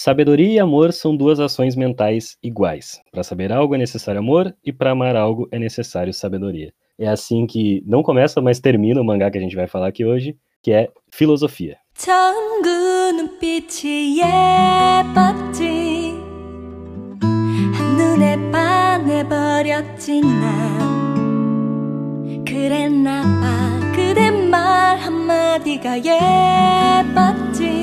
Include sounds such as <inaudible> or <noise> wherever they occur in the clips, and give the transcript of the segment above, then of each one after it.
Sabedoria e amor são duas ações mentais iguais. Para saber algo é necessário amor e para amar algo é necessário sabedoria. É assim que não começa, mas termina o mangá que a gente vai falar aqui hoje, que é filosofia.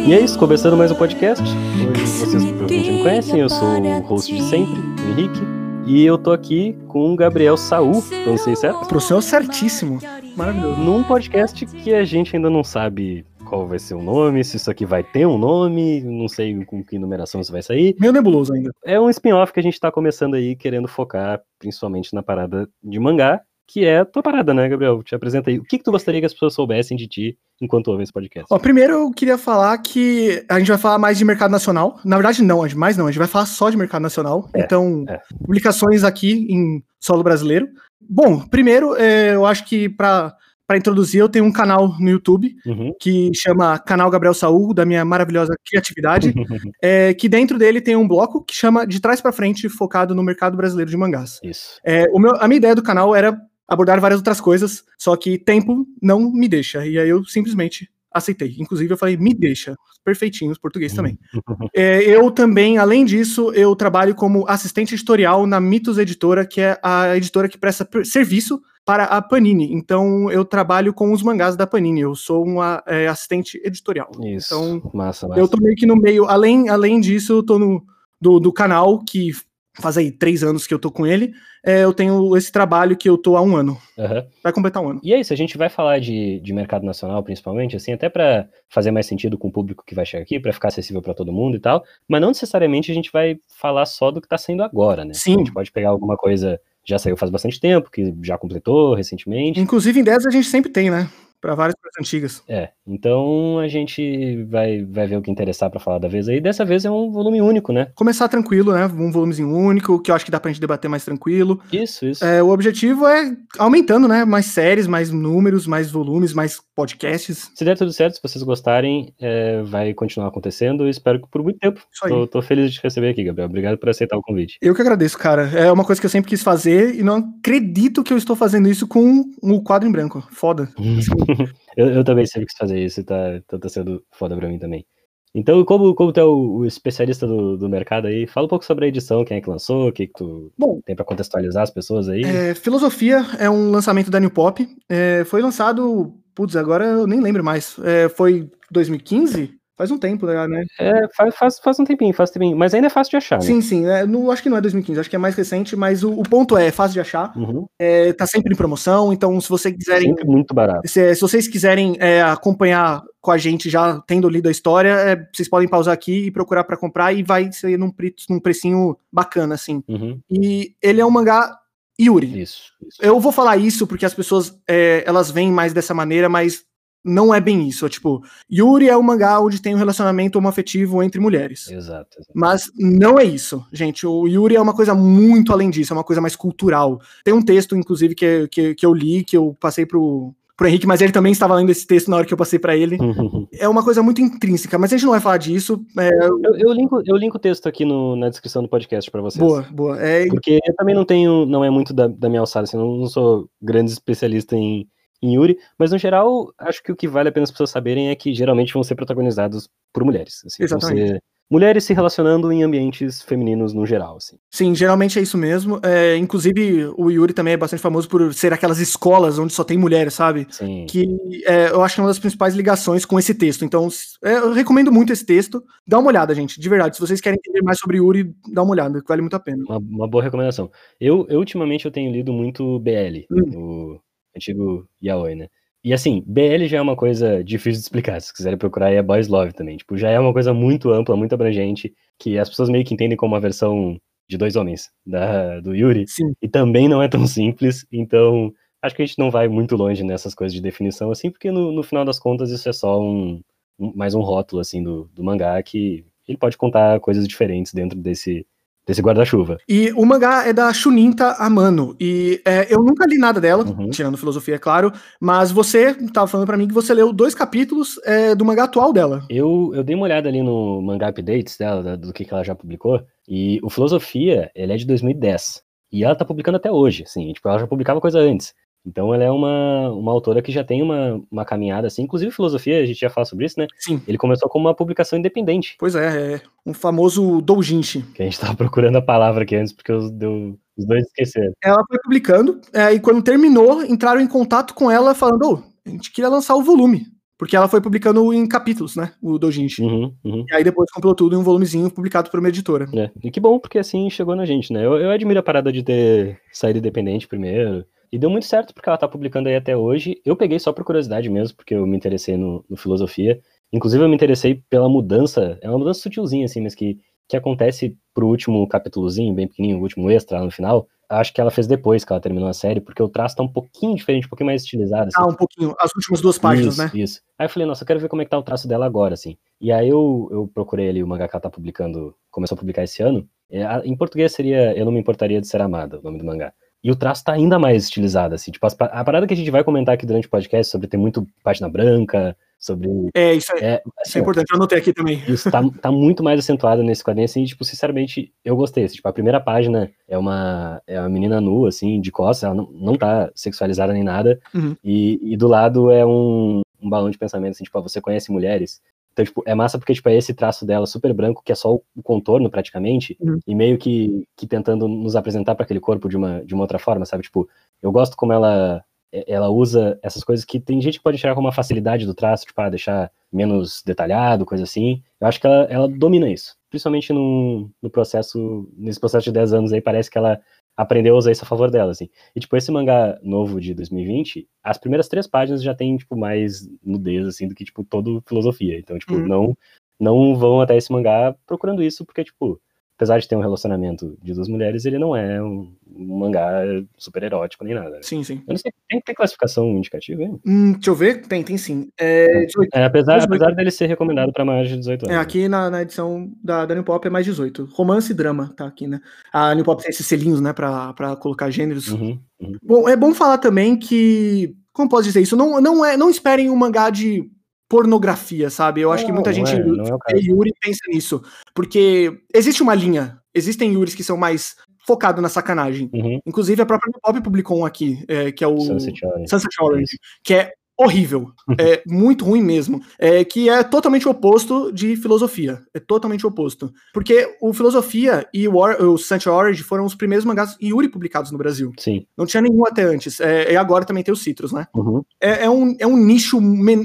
E é isso, começando mais um podcast. Hoje vocês provavelmente me conhecem, eu sou o host de sempre, o Henrique. E eu tô aqui com o Gabriel Saul, não sei certo? Pro senhor certíssimo. Maravilhoso. Num podcast que a gente ainda não sabe qual vai ser o nome, se isso aqui vai ter um nome, não sei com que numeração isso vai sair. Meio nebuloso ainda. É um spin-off que a gente tá começando aí, querendo focar principalmente na parada de mangá, que é a tua parada, né, Gabriel? Te apresenta aí. O que, que tu gostaria que as pessoas soubessem de ti enquanto ouvem esse podcast? Ó, primeiro eu queria falar que a gente vai falar mais de mercado nacional. Na verdade, não, mais não, a gente vai falar só de mercado nacional. É, então, é. publicações aqui em solo brasileiro. Bom, primeiro, é, eu acho que para para introduzir, eu tenho um canal no YouTube uhum. que chama Canal Gabriel Saúl, da minha maravilhosa criatividade, <laughs> é, que dentro dele tem um bloco que chama De Trás para Frente, focado no mercado brasileiro de mangás. Isso. É, o meu, a minha ideia do canal era abordar várias outras coisas, só que tempo não me deixa. E aí eu simplesmente aceitei. Inclusive, eu falei, me deixa. Perfeitinho, os português também. <laughs> é, eu também, além disso, eu trabalho como assistente editorial na Mitos Editora, que é a editora que presta serviço para a Panini. Então, eu trabalho com os mangás da Panini. Eu sou uma é, assistente editorial. Isso. Então, massa, massa. eu tô meio que no meio. Além, além disso, eu tô no do, do canal que faz aí três anos que eu tô com ele, é, eu tenho esse trabalho que eu tô há um ano. Uhum. Vai completar um ano. E é isso, a gente vai falar de, de mercado nacional, principalmente, assim, até para fazer mais sentido com o público que vai chegar aqui, para ficar acessível para todo mundo e tal, mas não necessariamente a gente vai falar só do que tá saindo agora, né? Sim. A gente pode pegar alguma coisa já saiu faz bastante tempo, que já completou recentemente. Inclusive em 10 a gente sempre tem, né? para várias coisas antigas. É, então a gente vai, vai ver o que interessar para falar da vez aí. Dessa vez é um volume único, né? Começar tranquilo, né? Um volumezinho único, que eu acho que dá pra gente debater mais tranquilo. Isso, isso. É, o objetivo é aumentando, né? Mais séries, mais números, mais volumes, mais podcasts. Se der tudo certo, se vocês gostarem, é, vai continuar acontecendo. Espero que por muito tempo. Isso aí. Tô, tô feliz de te receber aqui, Gabriel. Obrigado por aceitar o convite. Eu que agradeço, cara. É uma coisa que eu sempre quis fazer e não acredito que eu estou fazendo isso com um quadro em branco. Foda. <laughs> eu, eu, também sempre quis fazer isso e tá, tá, tá sendo foda pra mim também. Então, como, como tu é o, o especialista do, do, mercado aí, fala um pouco sobre a edição, quem é que lançou, o que, que tu Bom, tem para contextualizar as pessoas aí. É, Filosofia é um lançamento da New Pop. É, foi lançado, putz, agora eu nem lembro mais. É, foi 2015? Faz um tempo, né? É, faz, faz, faz um tempinho, faz um tempinho. Mas ainda é fácil de achar, né? Sim, sim. É, não, acho que não é 2015, acho que é mais recente, mas o, o ponto é, é fácil de achar. Uhum. É, tá sempre em promoção, então se vocês quiserem. Sempre muito barato. Se, se vocês quiserem é, acompanhar com a gente já tendo lido a história, é, vocês podem pausar aqui e procurar para comprar e vai ser num, pre, num precinho bacana, assim. Uhum. E ele é um mangá Yuri. Isso, isso. Eu vou falar isso porque as pessoas é, elas veem mais dessa maneira, mas não é bem isso. É tipo, Yuri é um mangá onde tem um relacionamento homoafetivo entre mulheres. Exato, exato, Mas não é isso, gente. O Yuri é uma coisa muito além disso, é uma coisa mais cultural. Tem um texto, inclusive, que, que, que eu li, que eu passei pro, pro Henrique, mas ele também estava lendo esse texto na hora que eu passei para ele. <laughs> é uma coisa muito intrínseca, mas a gente não vai falar disso. É... Eu, eu, linko, eu linko o texto aqui no, na descrição do podcast para vocês. Boa, boa. É... Porque eu também não tenho, não é muito da, da minha alçada, assim, não, não sou grande especialista em em Yuri, mas no geral, acho que o que vale a pena as pessoas saberem é que geralmente vão ser protagonizados por mulheres. Assim, Exatamente. mulheres se relacionando em ambientes femininos no geral, assim. Sim, geralmente é isso mesmo. É, inclusive, o Yuri também é bastante famoso por ser aquelas escolas onde só tem mulheres, sabe? Sim. Que é, eu acho que é uma das principais ligações com esse texto. Então, é, eu recomendo muito esse texto. Dá uma olhada, gente, de verdade. Se vocês querem entender mais sobre Yuri, dá uma olhada, que vale muito a pena. Uma, uma boa recomendação. Eu, eu, ultimamente, eu tenho lido muito BL, hum. o antigo yaoi, né? E assim, BL já é uma coisa difícil de explicar. Se quiserem procurar, é Boys Love também. Tipo, já é uma coisa muito ampla, muito abrangente, que as pessoas meio que entendem como uma versão de dois homens da, do Yuri. Sim. E também não é tão simples. Então, acho que a gente não vai muito longe nessas coisas de definição, assim, porque no, no final das contas isso é só um, um mais um rótulo, assim, do, do mangá que ele pode contar coisas diferentes dentro desse desse guarda-chuva. E o mangá é da Shuninta Amano. E é, eu nunca li nada dela, uhum. tirando filosofia, é claro. Mas você estava falando para mim que você leu dois capítulos é, do mangá atual dela. Eu, eu dei uma olhada ali no mangá updates dela, do que, que ela já publicou. E o Filosofia, ele é de 2010. E ela tá publicando até hoje, assim. Tipo, ela já publicava coisa antes. Então ela é uma, uma autora que já tem uma, uma caminhada assim, inclusive filosofia, a gente já fala sobre isso, né? Sim. Ele começou como uma publicação independente. Pois é, é um famoso doujinshi. Que a gente tava procurando a palavra aqui antes, porque os, deu, os dois esqueceram. Ela foi publicando, é, e quando terminou, entraram em contato com ela falando, oh, a gente queria lançar o volume. Porque ela foi publicando em capítulos, né? O Doujinshi. Uhum, uhum. E aí depois comprou tudo em um volumezinho publicado por uma editora. É. E que bom, porque assim chegou na gente, né? Eu, eu admiro a parada de ter saído independente primeiro. E deu muito certo porque ela tá publicando aí até hoje. Eu peguei só por curiosidade mesmo, porque eu me interessei no, no filosofia. Inclusive, eu me interessei pela mudança. É uma mudança sutilzinha, assim, mas que, que acontece pro último capítulozinho, bem pequenininho, o último extra lá no final acho que ela fez depois que ela terminou a série, porque o traço tá um pouquinho diferente, um pouquinho mais estilizado. Assim. Ah, um pouquinho, as últimas duas páginas, isso, né? Isso. Aí eu falei, nossa, eu quero ver como é que tá o traço dela agora, assim. E aí eu, eu procurei ali o mangá que ela tá publicando, começou a publicar esse ano. É, em português seria Eu Não Me Importaria de Ser Amada, o nome do mangá. E o traço tá ainda mais estilizado, assim. Tipo, a parada que a gente vai comentar aqui durante o podcast sobre ter muito página branca, sobre. É, isso é, é, assim, isso é importante, eu anotei aqui também. Isso tá, tá muito mais acentuado nesse quadrinho, assim, e, tipo, sinceramente, eu gostei. Assim, tipo, a primeira página é uma, é uma menina nua, assim, de costas, ela não, não tá sexualizada nem nada, uhum. e, e do lado é um, um balão de pensamento, assim, tipo, ah, você conhece mulheres? Então, tipo, é massa porque, tipo, é esse traço dela super branco, que é só o contorno, praticamente, uhum. e meio que, que tentando nos apresentar para aquele corpo de uma, de uma outra forma, sabe? Tipo, eu gosto como ela ela usa essas coisas que tem gente que pode tirar como uma facilidade do traço, tipo, ah, deixar menos detalhado, coisa assim. Eu acho que ela, ela domina isso. Principalmente no, no processo, nesse processo de 10 anos aí, parece que ela aprendeu a usar isso a favor dela, assim. E, tipo, esse mangá novo de 2020, as primeiras três páginas já tem, tipo, mais nudez, assim, do que, tipo, todo filosofia. Então, tipo, uhum. não, não vão até esse mangá procurando isso, porque, tipo, apesar de ter um relacionamento de duas mulheres, ele não é um, mangá super erótico nem nada. Né? Sim, sim. Eu não sei, tem, tem classificação indicativa aí? Hum, deixa eu ver, tem, tem sim. É, 18, é, apesar, 18. apesar dele ser recomendado para maiores de 18 anos. É, aqui na, na edição da, da New Pop é mais 18. Romance e drama, tá aqui, né? A New Pop tem esses selinhos, né, pra, pra colocar gêneros. Uhum, uhum. Bom, é bom falar também que como posso dizer isso? Não, não, é, não esperem um mangá de pornografia, sabe? Eu acho que muita gente é, é Yuri pensa nisso. Porque existe uma linha. Existem Yuris que são mais focados na sacanagem. Uhum. Inclusive, a própria Pop publicou um aqui, é, que é o Sunset Orange, Sunset Orange que é horrível, é muito ruim mesmo, é que é totalmente oposto de filosofia, é totalmente oposto, porque o filosofia e o, o Sunset Orange foram os primeiros mangás Yuri publicados no Brasil. Sim. Não tinha nenhum até antes, é, e agora também tem os Citrus, né? Uhum. É, é, um, é um nicho,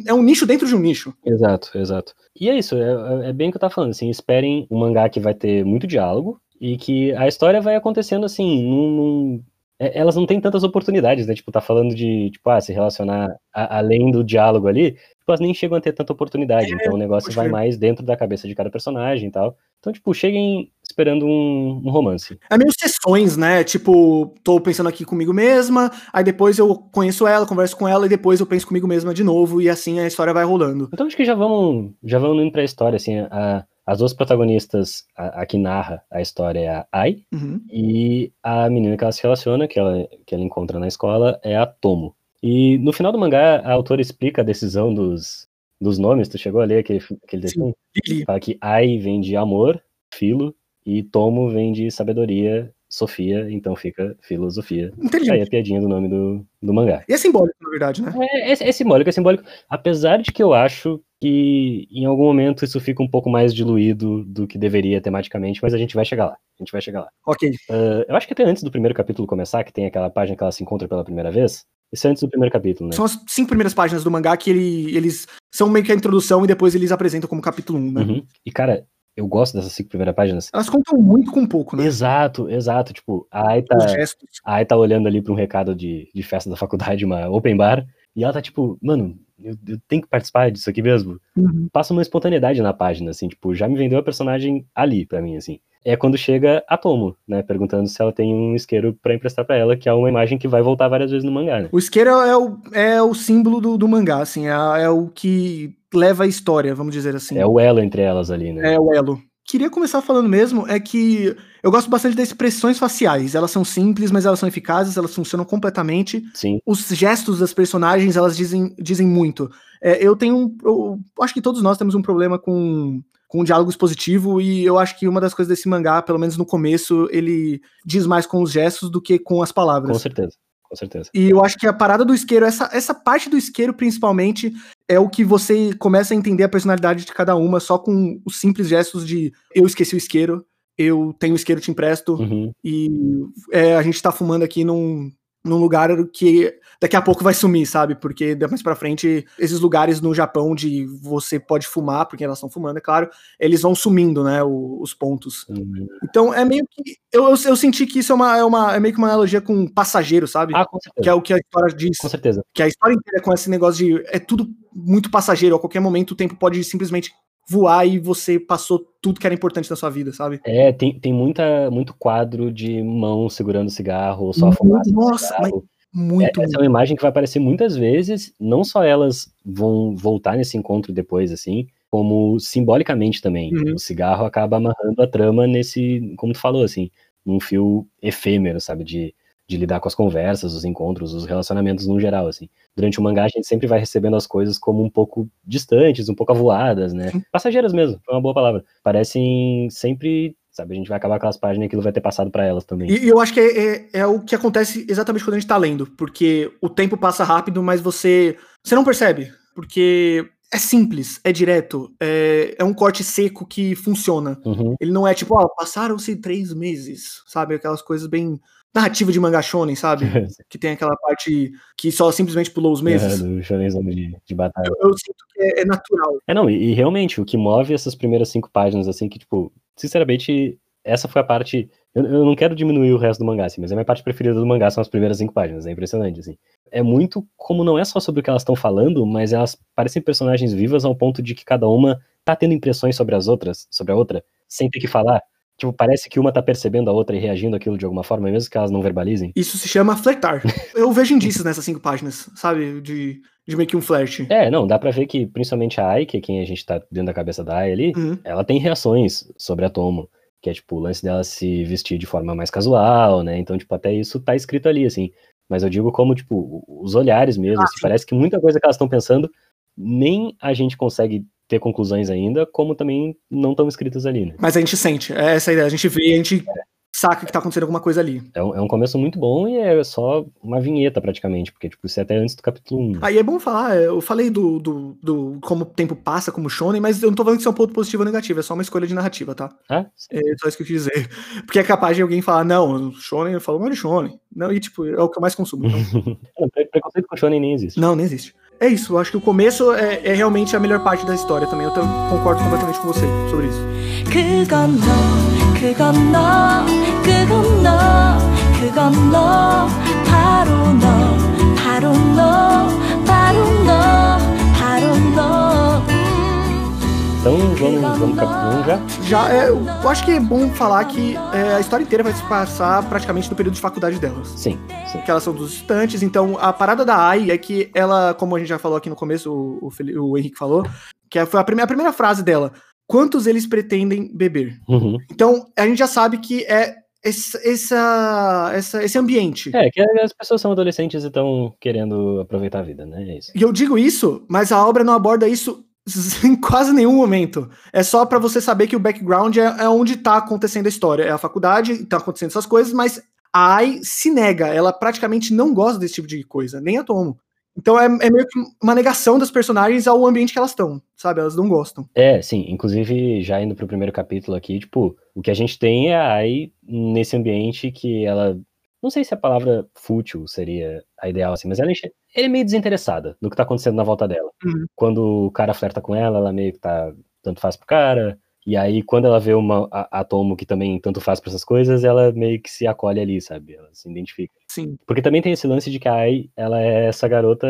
é um nicho dentro de um nicho. Exato, exato. E é isso, é, é bem o que eu tava falando, assim, esperem um mangá que vai ter muito diálogo, e que a história vai acontecendo assim, num, num, é, elas não têm tantas oportunidades, né? Tipo, tá falando de, tipo, ah, se relacionar a, além do diálogo ali, tipo, elas nem chegam a ter tanta oportunidade. É, então o negócio vai mais dentro da cabeça de cada personagem e tal. Então, tipo, cheguem esperando um, um, romance. É meio sessões, né? Tipo, tô pensando aqui comigo mesma, aí depois eu conheço ela, converso com ela, e depois eu penso comigo mesma de novo, e assim a história vai rolando. Então acho que já vamos, já vamos indo pra história, assim, a, as duas protagonistas, a, a, que narra a história é a Ai, uhum. e a menina que ela se relaciona, que ela, que ela encontra na escola, é a Tomo. E no final do mangá, a autora explica a decisão dos, dos nomes. Tu chegou a ler aquele, aquele desenho? Fala que Ai vem de amor, filo, e Tomo vem de sabedoria, Sofia, então fica filosofia. Inteligente. Aí a piadinha do nome do, do mangá. E é simbólico, na verdade, né? É, é, é, simbólico, é simbólico. Apesar de que eu acho que em algum momento isso fica um pouco mais diluído do que deveria tematicamente, mas a gente vai chegar lá. A gente vai chegar lá. Ok. Uh, eu acho que até antes do primeiro capítulo começar, que tem aquela página que ela se encontra pela primeira vez. Isso é antes do primeiro capítulo, né? São as cinco primeiras páginas do mangá que ele, eles são meio que a introdução e depois eles apresentam como capítulo 1, um, né? Uhum. E, cara, eu gosto dessas cinco primeiras páginas. Elas contam muito com pouco, né? Exato, exato. Tipo, a Ai tá, a Ai tá olhando ali pra um recado de, de festa da faculdade, uma open bar, e ela tá tipo, mano, eu, eu tenho que participar disso aqui mesmo. Uhum. Passa uma espontaneidade na página, assim, tipo, já me vendeu a personagem ali pra mim, assim. É quando chega a Tomo, né, perguntando se ela tem um isqueiro para emprestar para ela, que é uma imagem que vai voltar várias vezes no mangá, né? O isqueiro é o, é o símbolo do, do mangá, assim, é, é o que leva a história, vamos dizer assim. É o elo entre elas ali, né? É o elo queria começar falando mesmo é que eu gosto bastante das expressões faciais. Elas são simples, mas elas são eficazes, elas funcionam completamente. Sim. Os gestos das personagens, elas dizem, dizem muito. É, eu tenho um. Eu acho que todos nós temos um problema com, com diálogo expositivo, e eu acho que uma das coisas desse mangá, pelo menos no começo, ele diz mais com os gestos do que com as palavras. Com certeza com certeza. E eu acho que a parada do isqueiro, essa, essa parte do isqueiro, principalmente, é o que você começa a entender a personalidade de cada uma só com os simples gestos de eu esqueci o isqueiro, eu tenho o isqueiro, te empresto, uhum. e é, a gente tá fumando aqui num, num lugar que daqui a pouco vai sumir, sabe? Porque mais para frente, esses lugares no Japão de você pode fumar, porque elas estão fumando, é claro, eles vão sumindo, né? O, os pontos. Uhum. Então é meio que. Eu, eu, eu, senti que isso é, uma, é, uma, é meio que uma analogia com passageiro, sabe? Ah, com certeza. Que é o que a história diz. Com certeza. Que a história inteira é com esse negócio de. É tudo muito passageiro, a qualquer momento o tempo pode simplesmente voar e você passou tudo que era importante na sua vida, sabe? É, tem, tem muita, muito quadro de mão segurando cigarro, ou só a fumaça. Nossa, mas muito. É, essa é uma imagem que vai aparecer muitas vezes, não só elas vão voltar nesse encontro depois, assim, como simbolicamente também. Uhum. O cigarro acaba amarrando a trama nesse, como tu falou, assim, num fio efêmero, sabe, de de lidar com as conversas, os encontros, os relacionamentos no geral, assim. Durante o mangá a gente sempre vai recebendo as coisas como um pouco distantes, um pouco avoadas, né? Passageiras mesmo, foi uma boa palavra. Parecem sempre sabe? A gente vai acabar aquelas páginas e aquilo vai ter passado para elas também. E, eu acho que é, é, é, o que acontece exatamente quando a gente tá lendo, porque o tempo passa rápido, mas você, você não percebe, porque é simples, é direto, é, é um corte seco que funciona. Uhum. Ele não é tipo, ó, passaram-se três meses, sabe? Aquelas coisas bem narrativa de manga shonen, sabe? <laughs> que tem aquela parte que só simplesmente pulou os meses. É, do shonenzão de, de batalha. Eu, eu, sinto que é, é, natural. É, não, e, e, realmente, o que move essas primeiras cinco páginas, assim, que, tipo, sinceramente, essa foi a parte... Eu, eu não quero diminuir o resto do mangá, assim, mas a minha parte preferida do mangá são as primeiras cinco páginas, é impressionante, assim. É muito como não é só sobre o que elas estão falando, mas elas parecem personagens vivas ao ponto de que cada uma tá tendo impressões sobre as outras, sobre a outra, sem ter que falar. Tipo, parece que uma tá percebendo a outra e reagindo aquilo de alguma forma, mesmo que elas não verbalizem. Isso se chama flertar. <laughs> Eu vejo indícios nessas cinco páginas, sabe? De, de meio que um flash. É, não, dá pra ver que principalmente a Ai, que é quem a gente tá dentro da cabeça da Ai ali, uhum. ela tem reações sobre a Tomo. Que é, tipo, o lance dela se vestir de forma mais casual, né? Então, tipo, até isso tá escrito ali, assim. Mas eu digo como, tipo, os olhares mesmo. Ah, assim, parece que muita coisa que elas estão pensando, nem a gente consegue ter conclusões ainda, como também não estão escritas ali, né? Mas a gente sente, é essa a ideia, a gente vê, a gente é. saca que tá acontecendo alguma coisa ali. É um, é um, começo muito bom e é só uma vinheta praticamente, porque tipo, isso é até antes do capítulo 1. Aí é bom falar, é, eu falei do, do, do, como o tempo passa, como shonen, mas eu não tô falando que isso é um ponto positivo ou negativo, é só uma escolha de narrativa, tá? Ah, é só isso que eu quis dizer. <laughs> Porque é capaz de alguém falar, não, shonen, eu falo de shonen. Não, e tipo, é o que eu mais consumo. Então... <laughs> preconceito com shonen nem existe. Não, nem existe é isso. Eu acho que o começo é, é, realmente a melhor parte da história também. Eu concordo completamente com você sobre isso. Então vamos, vamos 1 já? Já, é, eu acho que é bom falar que é, a história inteira vai se passar praticamente no período de faculdade delas. Sim, sim. Que elas são dos estudantes, então a parada da Ai é que ela, como a gente já falou aqui no começo, o, o, o Henrique falou, que foi a primeira, a primeira frase dela. Quantos eles pretendem beber? Uhum. Então, a gente já sabe que é esse, essa, essa, esse ambiente. É, que as pessoas são adolescentes e estão querendo aproveitar a vida, né? É isso. E eu digo isso, mas a obra não aborda isso <laughs> em quase nenhum momento. É só para você saber que o background é, é, onde tá acontecendo a história. É a faculdade, tá acontecendo essas coisas, mas a Ai se nega. Ela praticamente não gosta desse tipo de coisa, nem a Tomo. Então é, é, meio que uma negação das personagens ao ambiente que elas estão, sabe? Elas não gostam. É, sim. Inclusive, já indo pro primeiro capítulo aqui, tipo, o que a gente tem é a Ai nesse ambiente que ela não sei se a palavra fútil seria a ideal, assim, mas ela, ela é meio desinteressada no que tá acontecendo na volta dela. Uhum. Quando o cara flerta com ela, ela meio que tá tanto faz pro cara. E aí, quando ela vê uma a, a Tomo que também tanto faz pra essas coisas, ela meio que se acolhe ali, sabe? Ela se identifica. Sim. Porque também tem esse lance de que a Ai, ela é essa garota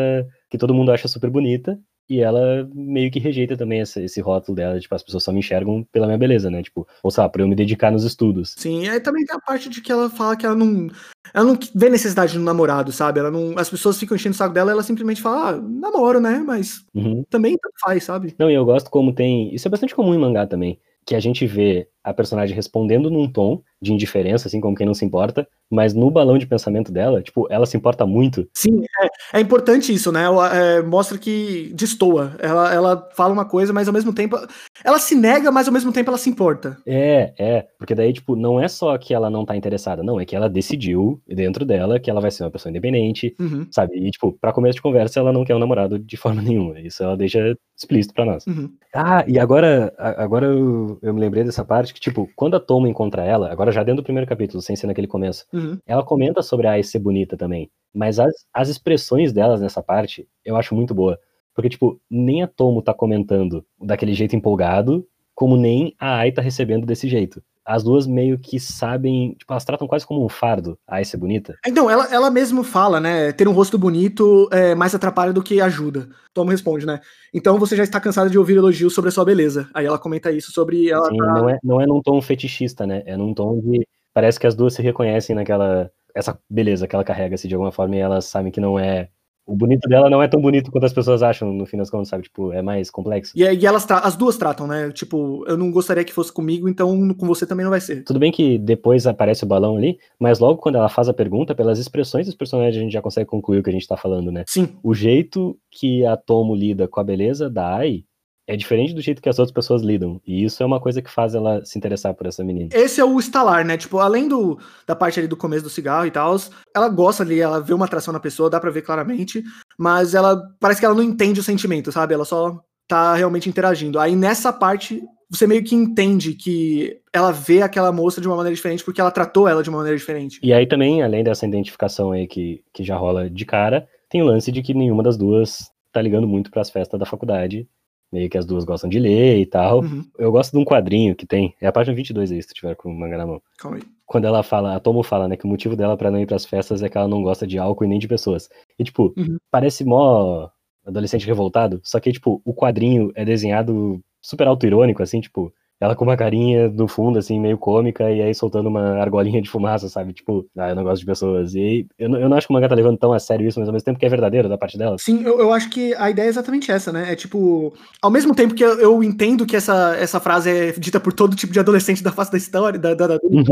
que todo mundo acha super bonita, e ela meio que rejeita também esse, esse rótulo dela, tipo, as pessoas só me enxergam pela minha beleza, né? Tipo, ou lá, pra eu me dedicar nos estudos. Sim, e aí também tem a parte de que ela fala que ela não. Ela não vê necessidade no namorado, sabe? Ela não. As pessoas ficam enchendo o saco dela, ela simplesmente fala, ah, namoro, né? Mas uhum. também tanto faz, sabe? Não, e eu gosto como tem. Isso é bastante comum em mangá também. que a gente vê a personagem respondendo num tom de indiferença, assim, como quem não se importa, mas no balão de pensamento dela, tipo, ela se importa muito. Sim, é, é importante isso, né? É, mostra que destoa. Ela, ela fala uma coisa, mas ao mesmo tempo. Ela se nega, mas ao mesmo tempo ela se importa. É, é. Porque daí, tipo, não é só que ela não tá interessada, não, é que ela decidiu dentro dela que ela vai ser uma pessoa independente, uhum. sabe? E, tipo, pra começo de conversa, ela não quer um namorado de forma <laughs> nenhuma. Isso ela deixa explícito pra nós. Uhum. Ah, e agora, agora eu, eu me lembrei dessa parte que, tipo, quando a Toma encontra ela, agora já dentro do primeiro capítulo, sem ser naquele começo, uhum. ela comenta sobre a ser bonita também. Mas as, as expressões delas nessa parte, eu acho muito boa. Porque, tipo, nem a Tomo tá comentando daquele jeito empolgado, como nem a Ai tá recebendo desse jeito as duas meio que sabem, tipo, elas tratam quase como um fardo a ser bonita. Então, ela, ela mesmo fala, né, ter um rosto bonito é, mais atrapalha do que ajuda. Tom responde, né, então você já está cansada de ouvir elogios sobre a sua beleza. Aí ela comenta isso sobre ela Sim, tá... não, é, não é num tom fetichista, né, é num tom de, parece que as duas se reconhecem naquela, essa beleza que ela carrega, assim, de alguma forma, e elas sabem que não é o bonito dela não é tão bonito quanto as pessoas acham, no fim das contas, sabe? Tipo, é mais complexo. E, e elas as duas tratam, né? Tipo, eu não gostaria que fosse comigo, então com você também não vai ser. Tudo bem que depois aparece o balão ali, mas logo quando ela faz a pergunta, pelas expressões dos personagens, a gente já consegue concluir o que a gente tá falando, né? Sim. O jeito que a Tomo lida com a beleza da Ai é diferente do jeito que as outras pessoas lidam. E isso é uma coisa que faz ela se interessar por essa menina. Esse é o estalar, né? Tipo, além do, da parte ali do começo do cigarro e tal, ela gosta ali, ela vê uma atração na pessoa, dá pra ver claramente, mas ela parece que ela não entende o sentimento, sabe? Ela só tá realmente interagindo. Aí nessa parte, você meio que entende que ela vê aquela moça de uma maneira diferente porque ela tratou ela de uma maneira diferente. E aí também, além dessa identificação aí que, que já rola de cara, tem o lance de que nenhuma das duas tá ligando muito para as festas da faculdade meio que as duas gostam de ler e tal. Uhum. Eu gosto de um quadrinho que tem, é a página 22 aí, se tu tiver com o manga na mão. Calma aí. Quando ela fala, a Tomo fala, né, que o motivo dela para não ir pras festas é que ela não gosta de álcool e nem de pessoas. E, tipo, uhum. parece mó adolescente revoltado, só que, tipo, o quadrinho é desenhado super auto-irônico, assim, tipo, ela com uma carinha no fundo, assim, meio cômica, e aí soltando uma argolinha de fumaça, sabe? Tipo, ah, eu não gosto de pessoas. E eu, não, eu não acho que o mangá tá levando tão a sério isso, mas ao mesmo tempo que é verdadeiro da parte dela. Sim, eu, eu acho que a ideia é exatamente essa, né? É tipo, ao mesmo tempo que eu, eu, entendo que essa, essa frase é dita por todo tipo de adolescente da face da história, da, da, da uhum.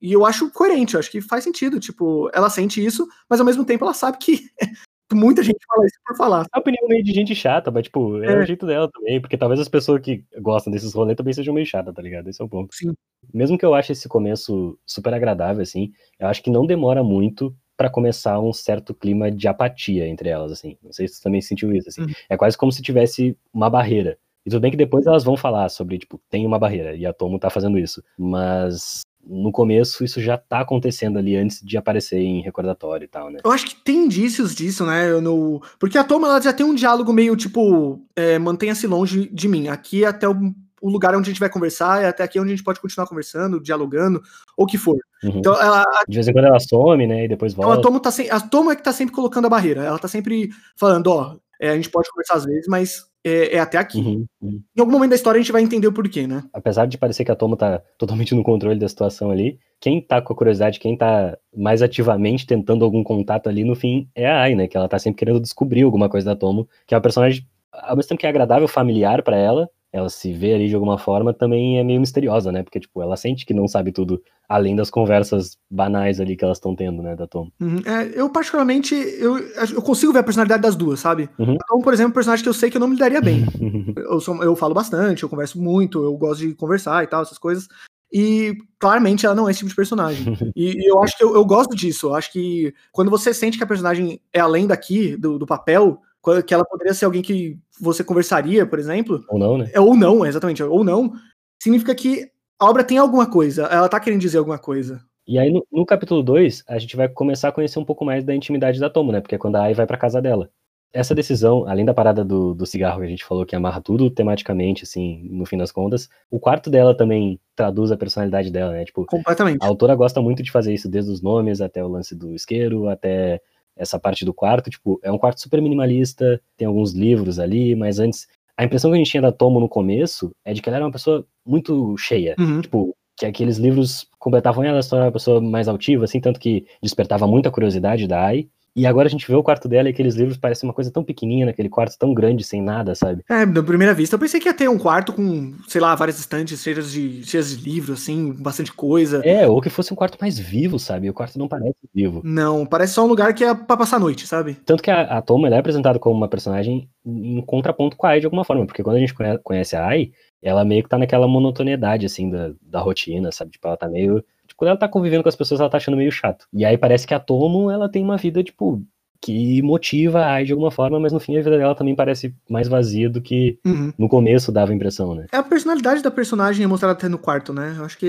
e eu acho coerente, eu acho que faz sentido. Tipo, ela sente isso, mas ao mesmo tempo ela sabe que Muita gente fala isso por falar. É a opinião meio de gente chata, mas, tipo, é, é, o jeito dela também, porque talvez as pessoas que gostam desses rolês também sejam meio chatas, tá ligado? Esse é o ponto. Sim. Mesmo que eu ache esse começo super agradável, assim, eu acho que não demora muito para começar um certo clima de apatia entre elas, assim. Não sei se você também sentiu isso, assim. Uhum. É quase como se tivesse uma barreira. E tudo bem que depois elas vão falar sobre, tipo, tem uma barreira, e a Tomo tá fazendo isso. Mas no começo isso já tá acontecendo ali antes de aparecer em recordatório e tal, né? Eu acho que tem indícios disso, né? No... Porque a Toma ela já tem um diálogo meio tipo, é, mantenha-se longe de mim. Aqui é até o, o, lugar onde a gente vai conversar, é até aqui onde a gente pode continuar conversando, dialogando, ou o que for. Uhum. Então ela. De vez em quando ela some, né? E depois volta. Então a Toma, tá se... a Toma é que tá sempre colocando a barreira. Ela tá sempre falando, ó, é, a gente pode conversar às vezes, mas é, é até aqui. Uhum, uhum. Em algum momento da história a gente vai entender o porquê, né? Apesar de parecer que a Tomo tá totalmente no controle da situação ali, quem tá com a curiosidade, quem tá mais ativamente tentando algum contato ali, no fim, é a Ai, né? Que ela tá sempre querendo descobrir alguma coisa da Tomo, que é uma personagem, ao mesmo tempo que é agradável, familiar para ela, ela se vê ali de alguma forma, também é meio misteriosa, né? Porque, tipo, ela sente que não sabe tudo, além das conversas banais ali que elas estão tendo, né, da Tom. Uhum. É, eu, particularmente, eu, eu consigo ver a personalidade das duas, sabe? Uhum. A Tom, por exemplo, é um personagem que eu sei que eu não me daria bem. <laughs> eu, sou, eu falo bastante, eu converso muito, eu gosto de conversar e tal, essas coisas. E claramente ela não é esse tipo de personagem. <laughs> e, e, eu acho que eu, eu, gosto disso. Eu acho que quando você sente que a personagem é além daqui, do, do papel, que ela poderia ser alguém que você conversaria, por exemplo. Ou não, né? É, ou não, exatamente. Ou não. Significa que a obra tem alguma coisa, ela tá querendo dizer alguma coisa. E aí, no, no capítulo 2, a gente vai começar a conhecer um pouco mais da intimidade da Tomo, né? Porque é quando a Ai vai pra casa dela. Essa decisão, além da parada do, do cigarro que a gente falou, que amarra tudo tematicamente, assim, no fim das contas, o quarto dela também traduz a personalidade dela, né? Tipo, Completamente. A autora gosta muito de fazer isso, desde os nomes até o lance do isqueiro, até essa parte do quarto, tipo, é um quarto super minimalista, tem alguns livros ali, mas antes, a impressão que a gente tinha da Tomo no começo é de que ela era uma pessoa muito cheia, uhum. tipo, que aqueles livros completavam ela, tornava uma pessoa mais altiva, assim, tanto que despertava muita curiosidade da Ai, E agora a gente vê o quarto dela e aqueles livros parecem uma coisa tão pequenininha naquele quarto tão grande, sem nada, sabe? É, na primeira vista eu pensei que ia ter um quarto com, sei lá, várias estantes cheias de, cheias de livros, assim, bastante coisa. É, ou que fosse um quarto mais vivo, sabe? O quarto não parece vivo. Não, parece só um lugar que é pra passar a noite, sabe? Tanto que a, a Toma é apresentada como uma personagem em contraponto com a Ai de alguma forma, porque quando a gente conhece a Ai, ela meio que tá naquela monotonidade, assim, da, da rotina, sabe? Tipo, ela tá meio. Quando ela tá convivendo com as pessoas, ela tá achando meio chato. E aí parece que a Tomo, ela tem uma vida, tipo, que motiva a Ai de alguma forma, mas no fim a vida dela também parece mais vazia do que uhum. no começo dava a impressão, né? É a personalidade da personagem é mostrada até no quarto, né? Eu acho que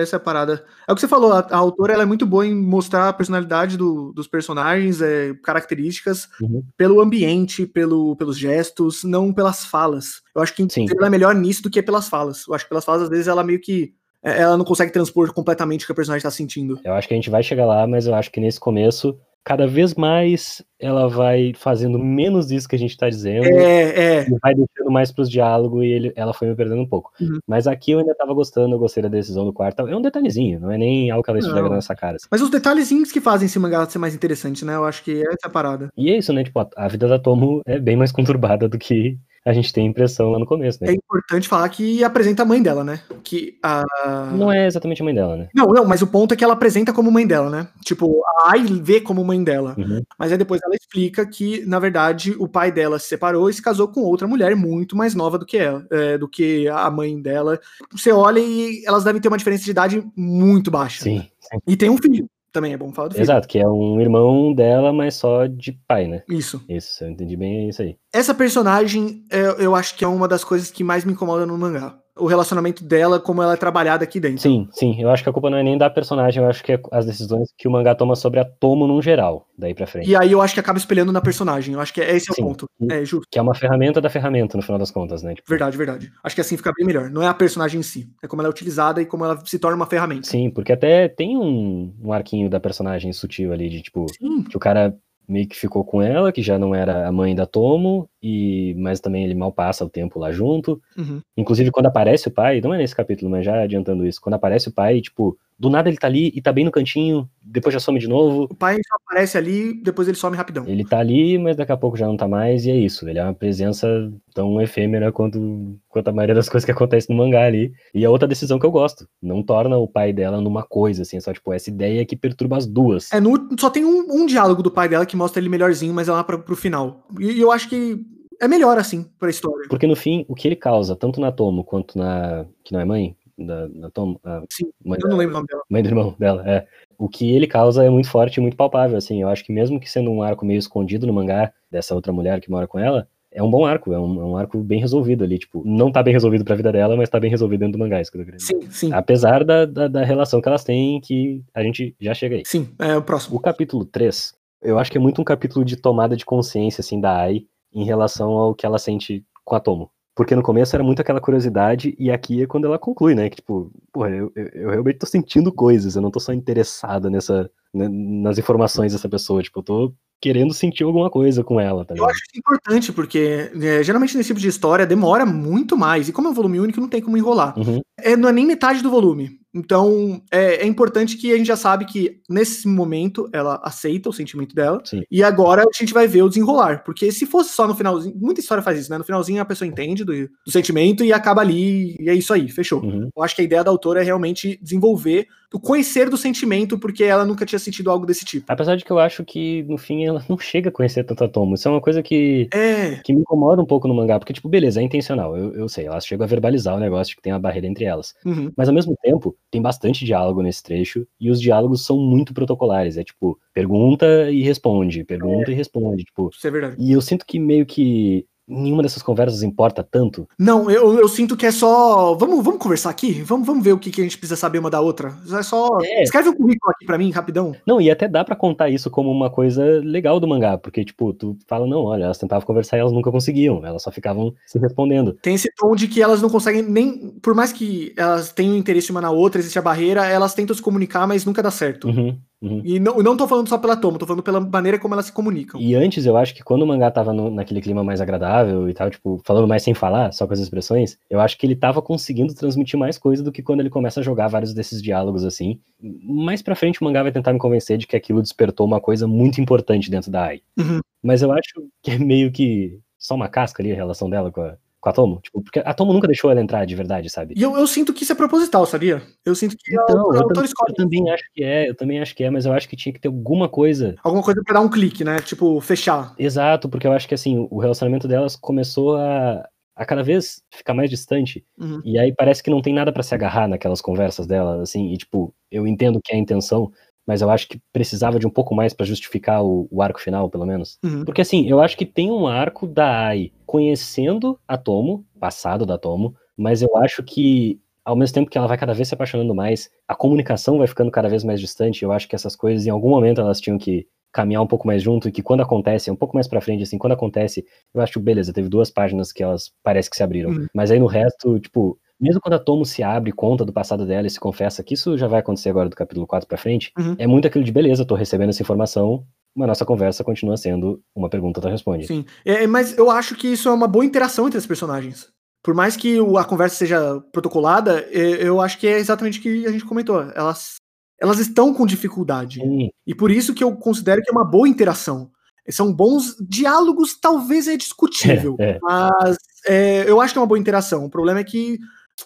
essa é a parada. É o que você falou, a, a autora ela é muito boa em mostrar a personalidade do, dos personagens, é, características, uhum. pelo ambiente, pelo, pelos gestos, não pelas falas. Eu acho que Sim. ela é melhor nisso do que pelas falas. Eu acho que pelas falas, às vezes, ela meio que é, ela não consegue transpor completamente o que a personagem está sentindo. Eu acho que a gente vai chegar lá, mas eu acho que nesse começo cada vez mais ela vai fazendo menos disso que a gente tá dizendo. É, é. E vai deixando mais pros diálogos e ele, ela foi me perdendo um pouco. Uhum. Mas aqui eu ainda tava gostando, eu gostei da decisão do quarto. É um detalhezinho, não é nem algo que ela esfrega na nossa cara. Assim. Mas os detalhezinhos que fazem esse mangá ser mais interessante, né? Eu acho que essa é a parada. E é isso, né? Tipo, a, a vida da Tomo é bem mais conturbada do que a gente tem impressão lá no começo, né? É importante falar que apresenta a mãe dela, né? Que a... Não é exatamente a mãe dela, né? Não, não, mas o ponto é que ela apresenta como mãe dela, né? Tipo, a Ai vê como mãe dela. Uhum. Mas aí depois ela explica que, na verdade, o pai dela se separou e se casou com outra mulher muito mais nova do que ela, é, do que a mãe dela. Você olha e elas devem ter uma diferença de idade muito baixa. Sim. sim. E tem um filho. Também é bom falar do filho. Exato, que é um irmão dela, mas só de pai, né? Isso. Isso, eu entendi bem isso aí. Essa personagem, eu acho que é uma das coisas que mais me incomoda no mangá o relacionamento dela, como ela é trabalhada aqui dentro. Sim, sim. Eu acho que a culpa não é nem da personagem, eu acho que é as decisões que o mangá toma sobre a Tomo num geral, daí pra frente. E aí eu acho que acaba espelhando na personagem. Eu acho que esse é sim, o ponto. É justo. Que é uma ferramenta da ferramenta, no final das contas, né? Tipo... Verdade, verdade. Acho que assim fica bem melhor. Não é a personagem em si, é como ela é utilizada e como ela se torna uma ferramenta. Sim, porque até tem um, um arquinho da personagem sutil ali, de tipo, sim. que o cara meio que ficou com ela, que já não era a mãe da Tomo, e mas também ele mal passa o tempo lá junto. Uhum. Inclusive, quando aparece o pai, não é nesse capítulo, mas já adiantando isso, quando aparece o pai, tipo, do nada ele tá ali e tá bem no cantinho, depois já some de novo. O pai só aparece ali, depois ele some rapidão. Ele tá ali, mas daqui a pouco já não tá mais, e é isso. Ele é uma presença tão efêmera quanto, quanto a maioria das <laughs> coisas que acontece no mangá ali. E é outra decisão que eu gosto. Não torna o pai dela numa coisa, assim, é só tipo, essa ideia que perturba as duas. É, no, só tem um, um diálogo do pai dela que mostra ele melhorzinho, mas é lá pra, pro final. E eu acho que é melhor assim pra história. Porque no fim, o que ele causa, tanto na Tomo quanto na. que não é mãe, da, da Tom, a Sim, mãe eu não lembro o nome dela. Mãe do irmão dela, é. O que ele causa é muito forte e muito palpável, assim. Eu acho que mesmo que sendo um arco meio escondido no mangá dessa outra mulher que mora com ela, é um bom arco, é um, é um, arco bem resolvido ali, tipo, não tá bem resolvido pra vida dela, mas tá bem resolvido dentro do mangá, isso que eu querendo Sim, sim. Apesar da, da, da, relação que elas têm, que a gente já chega aí. Sim, é o próximo. O capítulo 3, eu acho que é muito um capítulo de tomada de consciência, assim, da Ai, em relação ao que ela sente com a Tomo. Porque no começo era muito aquela curiosidade, e aqui é quando ela conclui, né? Que tipo, porra, eu, eu, eu realmente tô sentindo coisas, eu não tô só interessada nessa, né, nas informações dessa pessoa, tipo, eu tô querendo sentir alguma coisa com ela. Tá eu acho isso importante, porque é, geralmente nesse tipo de história demora muito mais, e como é um volume único, não tem como enrolar. Uhum. É, não é nem metade do volume. Então, é, é, importante que a gente já sabe que nesse momento ela aceita o sentimento dela. Sim. E agora a gente vai ver o desenrolar. Porque se fosse só no finalzinho, muita história faz isso, né? No finalzinho a pessoa entende do, do sentimento e acaba ali, e é isso aí, fechou. Uhum. Eu acho que a ideia da autora é realmente desenvolver o conhecer do sentimento, porque ela nunca tinha sentido algo desse tipo. Apesar de que eu acho que, no fim, ela não chega a conhecer tanto a Tomo. Isso é uma coisa que, é. que me incomoda um pouco no mangá, porque, tipo, beleza, é intencional. Eu, eu sei, elas chegam a verbalizar o negócio de que tem uma barreira entre elas. Uhum. Mas ao mesmo tempo, tem bastante diálogo nesse trecho, e os diálogos são muito protocolares. É tipo, pergunta e responde, pergunta é. e responde. Tipo, Isso é verdade. E eu sinto que meio que nenhuma dessas conversas importa tanto. Não, eu, eu sinto que é só. Vamos, vamos conversar aqui? Vamos, vamos ver o que, que a gente precisa saber uma da outra. É só. É. Escreve um currículo aqui pra mim, rapidão. Não, e até dá para contar isso como uma coisa legal do mangá, porque, tipo, tu fala, não, olha, elas tentavam conversar e elas nunca conseguiam, elas só ficavam se respondendo. Tem esse tom de que elas não conseguem nem. Por mais que elas tenham interesse uma na outra, existe a barreira, elas tentam se comunicar, mas nunca dá certo. Uhum. Uhum. E não, não tô falando só pela Tomo, tô falando pela maneira como elas se comunicam. E antes, eu acho que quando o mangá tava no, naquele clima mais agradável e tal, tipo, falando mais sem falar, só com as expressões, eu acho que ele tava conseguindo transmitir mais coisa do que quando ele começa a jogar vários desses diálogos assim. Mais pra frente, o mangá vai tentar me convencer de que aquilo despertou uma coisa muito importante dentro da AI. Uhum. Mas eu acho que é meio que só uma casca ali a relação dela com a, com a Tomo? Tipo, porque a Tomo nunca deixou ela entrar de verdade, sabe? E eu, eu sinto que isso é proposital, sabia? Eu sinto que então, o autor escolhe. Eu também acho que é, eu também acho que é, mas eu acho que tinha que ter alguma coisa. Alguma coisa pra dar um clique, né? Tipo, fechar. Exato, porque eu acho que assim, o relacionamento delas começou a, a cada vez ficar mais distante. Uhum. E aí parece que não tem nada para se agarrar naquelas conversas delas, assim, e tipo, eu entendo que é a intenção, mas eu acho que precisava de um pouco mais para justificar o, o, arco final, pelo menos. Uhum. Porque assim, eu acho que tem um arco da Ai conhecendo a Tomo, passado da Tomo, mas eu acho que ao mesmo tempo que ela vai cada vez se apaixonando mais, a comunicação vai ficando cada vez mais distante. Eu acho que essas coisas, em algum momento, elas tinham que caminhar um pouco mais junto e que quando acontece, um pouco mais pra frente, assim, quando acontece, eu acho, beleza, teve duas páginas que elas parece que se abriram. Uhum. Mas aí no resto, tipo, mesmo quando a Tomo se abre, conta do passado dela e se confessa que isso já vai acontecer agora do capítulo 4 pra frente, uhum. é muito aquilo de beleza, tô recebendo essa informação, mas nossa conversa continua sendo uma pergunta, tu responde. Sim, é, mas eu acho que isso é uma boa interação entre os personagens. Por mais que a conversa seja protocolada, é, eu acho que é exatamente o que a gente comentou. Elas, elas estão com dificuldade. Sim. E por isso que eu considero que é uma boa interação. São bons diálogos, talvez é discutível, <laughs> é, é. mas é, eu acho que é uma boa interação. O problema é que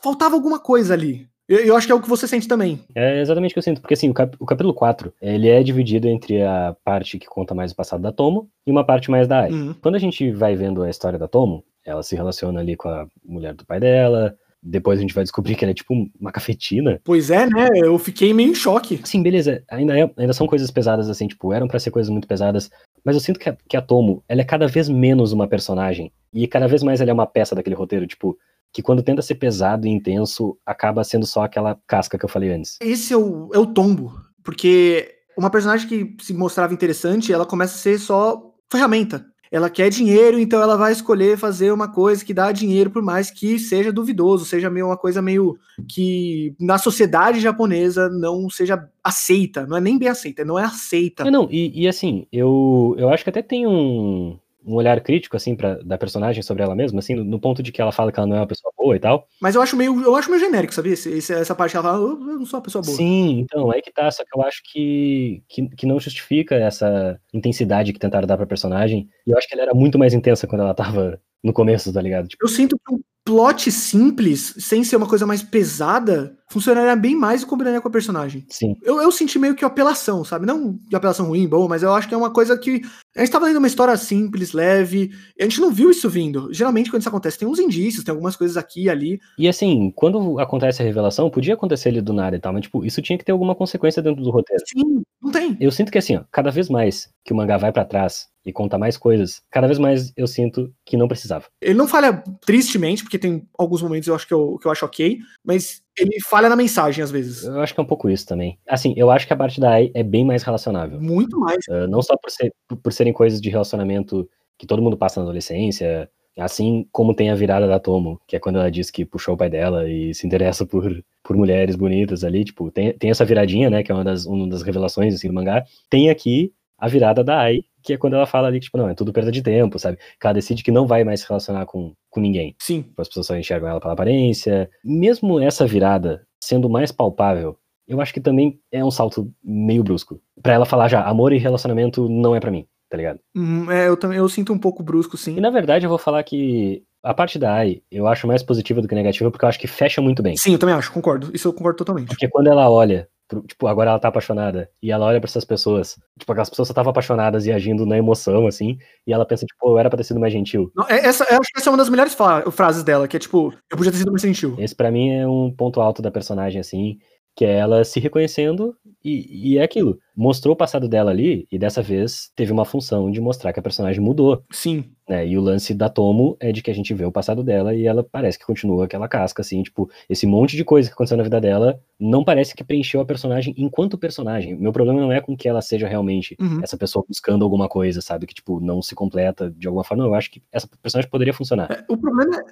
faltava alguma coisa ali. Eu, eu, acho que é o que você sente também. É exatamente o que eu sinto, porque assim, o, cap o, capítulo 4, ele é dividido entre a parte que conta mais o passado da Tomo e uma parte mais da Ai. Uhum. Quando a gente vai vendo a história da Tomo, ela se relaciona ali com a mulher do pai dela, depois a gente vai descobrir que ela é tipo uma cafetina. Pois é, né? Eu fiquei meio em choque. Sim, beleza. Ainda, é, ainda são coisas pesadas, assim, tipo, eram para ser coisas muito pesadas. Mas eu sinto que a, que a Tomo, ela é cada vez menos uma personagem. E cada vez mais ela é uma peça daquele roteiro. Tipo, que quando tenta ser pesado e intenso, acaba sendo só aquela casca que eu falei antes. Esse é o, é o tombo, porque uma personagem que se mostrava interessante, ela começa a ser só ferramenta. Ela quer dinheiro, então ela vai escolher fazer uma coisa que dá dinheiro, por mais que seja duvidoso, seja meio uma coisa meio que na sociedade japonesa não seja aceita. Não é nem bem aceita, não é aceita. É, não, e, e assim, eu, eu acho que até tem um, um olhar crítico, assim, pra, da personagem sobre ela mesma, assim, no, no, ponto de que ela fala que ela não é uma pessoa boa e tal. Mas eu acho meio, eu acho meio genérico, sabia? Esse, essa parte que ela fala, eu não sou uma pessoa boa. Sim, então, é que tá, só que eu acho que, que, que não justifica essa intensidade que tentaram dar pra personagem. E eu acho que ela era muito mais intensa quando ela tava no começo, tá ligado? Tipo... Eu sinto que plot simples, sem ser uma coisa mais pesada, funcionaria bem mais e combinaria com a personagem. Sim. Eu, eu senti meio que apelação, sabe? Não de apelação ruim, boa, mas eu acho que é uma coisa que. A gente tava lendo uma história simples, leve, a gente não viu isso vindo. Geralmente, quando isso acontece, tem uns indícios, tem algumas coisas aqui e ali. E assim, quando acontece a revelação, podia acontecer ali do nada e tal, mas, tipo, isso tinha que ter alguma consequência dentro do roteiro. Sim, não tem. Eu sinto que, assim, ó, cada vez mais que o mangá vai para trás e conta mais coisas, cada vez mais eu sinto que não precisava. Ele não falha tristemente, porque tem alguns momentos eu acho que eu, que eu acho ok, mas ele falha na mensagem às vezes. Eu acho que é um pouco isso também. Assim, eu acho que a parte da AI é bem mais relacionável. Muito mais. Uh, não só por, ser, por serem coisas de relacionamento que todo mundo passa na adolescência, Assim como tem a virada da Tomo, que é quando ela diz que puxou o pai dela e se interessa por, por mulheres bonitas ali, tipo, tem, tem essa viradinha, né, que é uma das, uma das revelações assim, do mangá. Tem aqui a virada da Ai, que é quando ela fala ali que, tipo, não, é tudo perda de tempo, sabe? Que ela decide que não vai mais se relacionar com, com ninguém. Sim. Tipo, as pessoas só enxergam ela pela aparência. Mesmo essa virada sendo mais palpável, eu acho que também é um salto meio brusco. para ela falar já, amor e relacionamento não é para mim, tá ligado? Hum, é, eu também eu sinto um pouco brusco, sim. E na verdade eu vou falar que a parte da Ai, eu acho mais positiva do que negativa, porque eu acho que fecha muito bem. Sim, eu também acho, concordo. Isso eu concordo totalmente. Porque quando ela olha tipo, agora ela tá apaixonada, e ela olha para essas pessoas, tipo, aquelas pessoas só estavam apaixonadas e agindo na emoção, assim, e ela pensa, tipo, eu era pra ter sido mais gentil. Não, é, essa, eu acho que essa é uma das melhores frases dela, que é tipo, eu podia ter sido mais gentil. Esse para mim é um ponto alto da personagem, assim, que é ela se reconhecendo e, e, é aquilo. Mostrou o passado dela ali, e dessa vez teve uma função de mostrar que a personagem mudou. Sim. Né? E o lance da Tomo é de que a gente vê o passado dela e ela parece que continua aquela casca, assim, tipo, esse monte de coisa que aconteceu na vida dela não parece que preencheu a personagem enquanto personagem. Meu problema não é com que ela seja realmente uhum. essa pessoa buscando alguma coisa, sabe? Que, tipo, não se completa de alguma forma. Não, eu acho que essa personagem poderia funcionar. É, o problema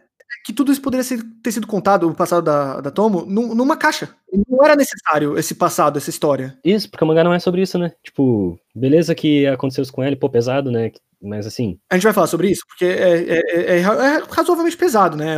que tudo isso poderia ser, ter sido contado, o passado da, da Tomo, num, numa caixa. Não era necessário esse passado, essa história. Isso, porque o mangá não é sobre isso, né? Tipo, beleza que aconteceu isso com ele, pô, pesado, né? Mas assim. A gente vai falar sobre isso, porque é, é, é, é razoavelmente pesado, né?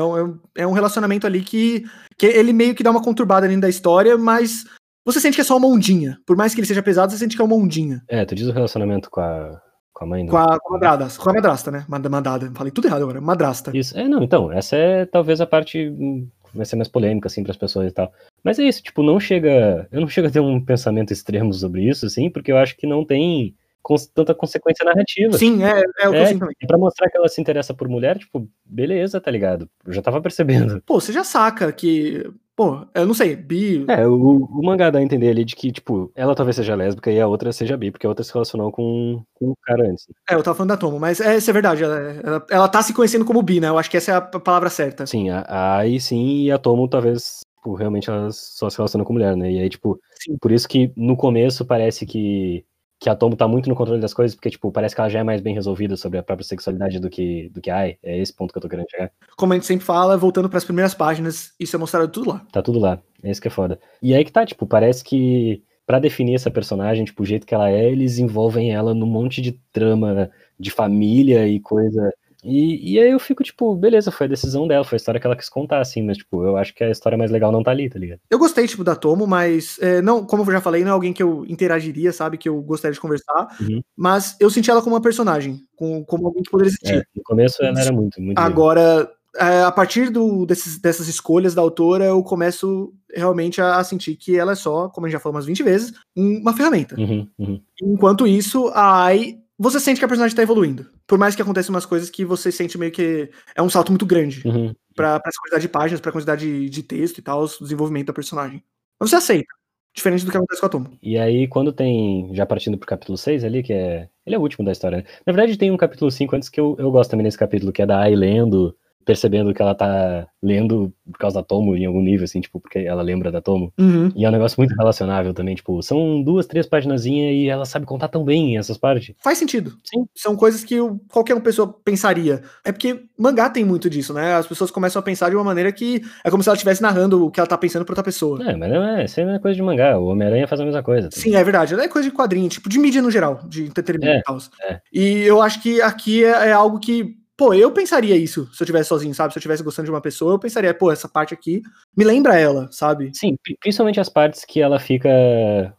É um relacionamento ali que, que ele meio que dá uma conturbada ali da história, mas você sente que é só uma ondinha. Por mais que ele seja pesado, você sente que é uma ondinha. É, tu diz o relacionamento com a, com a mãe. Com a, com a madrasta, com a madrasta, né? Mandada. Falei tudo errado agora, madrasta. Isso, é, não, então, essa é talvez a parte hum, vai ser mais polêmica, assim, para as pessoas e tal. Mas é isso, tipo, não chega. Eu não chego a ter um pensamento extremo sobre isso, assim, porque eu acho que não tem tanta consequência narrativa. Sim, é, é o que é, eu sinto também. Pra mostrar que ela se interessa por mulher, tipo, beleza, tá ligado? Eu já tava percebendo. Pô, você já saca que Pô, eu não sei, bi. É, o, o mangá dá a entender ali de que, tipo, ela talvez seja lésbica e a outra seja bi, porque a outra se relacionou com, com o cara antes. É, eu tava falando da Tomo, mas é, isso é verdade. Ela, ela, ela tá se conhecendo como bi, né? Eu acho que essa é a palavra certa. Sim, aí sim, e a Tomo talvez, tipo, realmente ela só se relaciona com mulher, né? E aí, tipo, sim. por isso que no começo parece que que a Tomo tá muito no controle das coisas, porque, tipo, parece que ela já é mais bem resolvida sobre a própria sexualidade do que, do que a Ai. É esse ponto que eu tô querendo chegar. Como a gente sempre fala, voltando para as primeiras páginas, isso é mostrado tudo lá. Tá tudo lá. É isso que é foda. E aí que tá, tipo, parece que para definir essa personagem, tipo, o jeito que ela é, eles envolvem ela num monte de trama de família e coisa e, e aí eu fico, tipo, beleza, foi a decisão dela, foi a história que ela quis contar, assim, mas, tipo, eu acho que a história mais legal não tá ali, tá ligado? Eu gostei, tipo, da Tomo, mas, é, não, como eu já falei, não é alguém que eu interagiria, sabe, que eu gostaria de conversar, uhum. mas eu senti ela como uma personagem, com, como alguém que poderia existir. É, no começo ela era muito, muito Agora, é, a partir do, desses, dessas escolhas da autora, eu começo realmente a, a, sentir que ela é só, como a gente já falou umas 20 vezes, uma ferramenta. Uhum, uhum. Enquanto isso, a Ai você sente que a personagem tá evoluindo. Por mais que aconteçam umas coisas que você sente meio que é um salto muito grande uhum. pra, pra essa quantidade de páginas, pra quantidade de texto e tal, o desenvolvimento da personagem. Mas você aceita. Diferente do que acontece com a Tomo. E aí, quando tem. Já partindo pro capítulo 6 ali, que é. Ele é o último da história, né? Na verdade, tem um capítulo 5 antes que eu, eu gosto também nesse capítulo, que é da Ai lendo percebendo que ela tá lendo por causa da Tomo em algum nível, assim, tipo, porque ela lembra da Tomo. Uhum. E é um negócio muito relacionável também, tipo, são duas, três páginas e ela sabe contar tão bem essas partes. Faz sentido. Sim. São coisas que qualquer uma pessoa pensaria. É porque mangá tem muito disso, né? As pessoas começam a pensar de uma maneira que é como se ela estivesse narrando o que ela tá pensando pra outra pessoa. É, mas não é, isso não é coisa de mangá. O Homem-Aranha faz a mesma coisa. Também. Sim, é verdade. É coisa de quadrinho, tipo, de mídia no geral, de entretenimento é, e tal. É. E eu acho que aqui é, é algo que Pô, eu pensaria isso se eu tivesse sozinho, sabe? Se eu tivesse gostando de uma pessoa, eu pensaria, pô, essa parte aqui me lembra ela, sabe? Sim, principalmente as partes que ela fica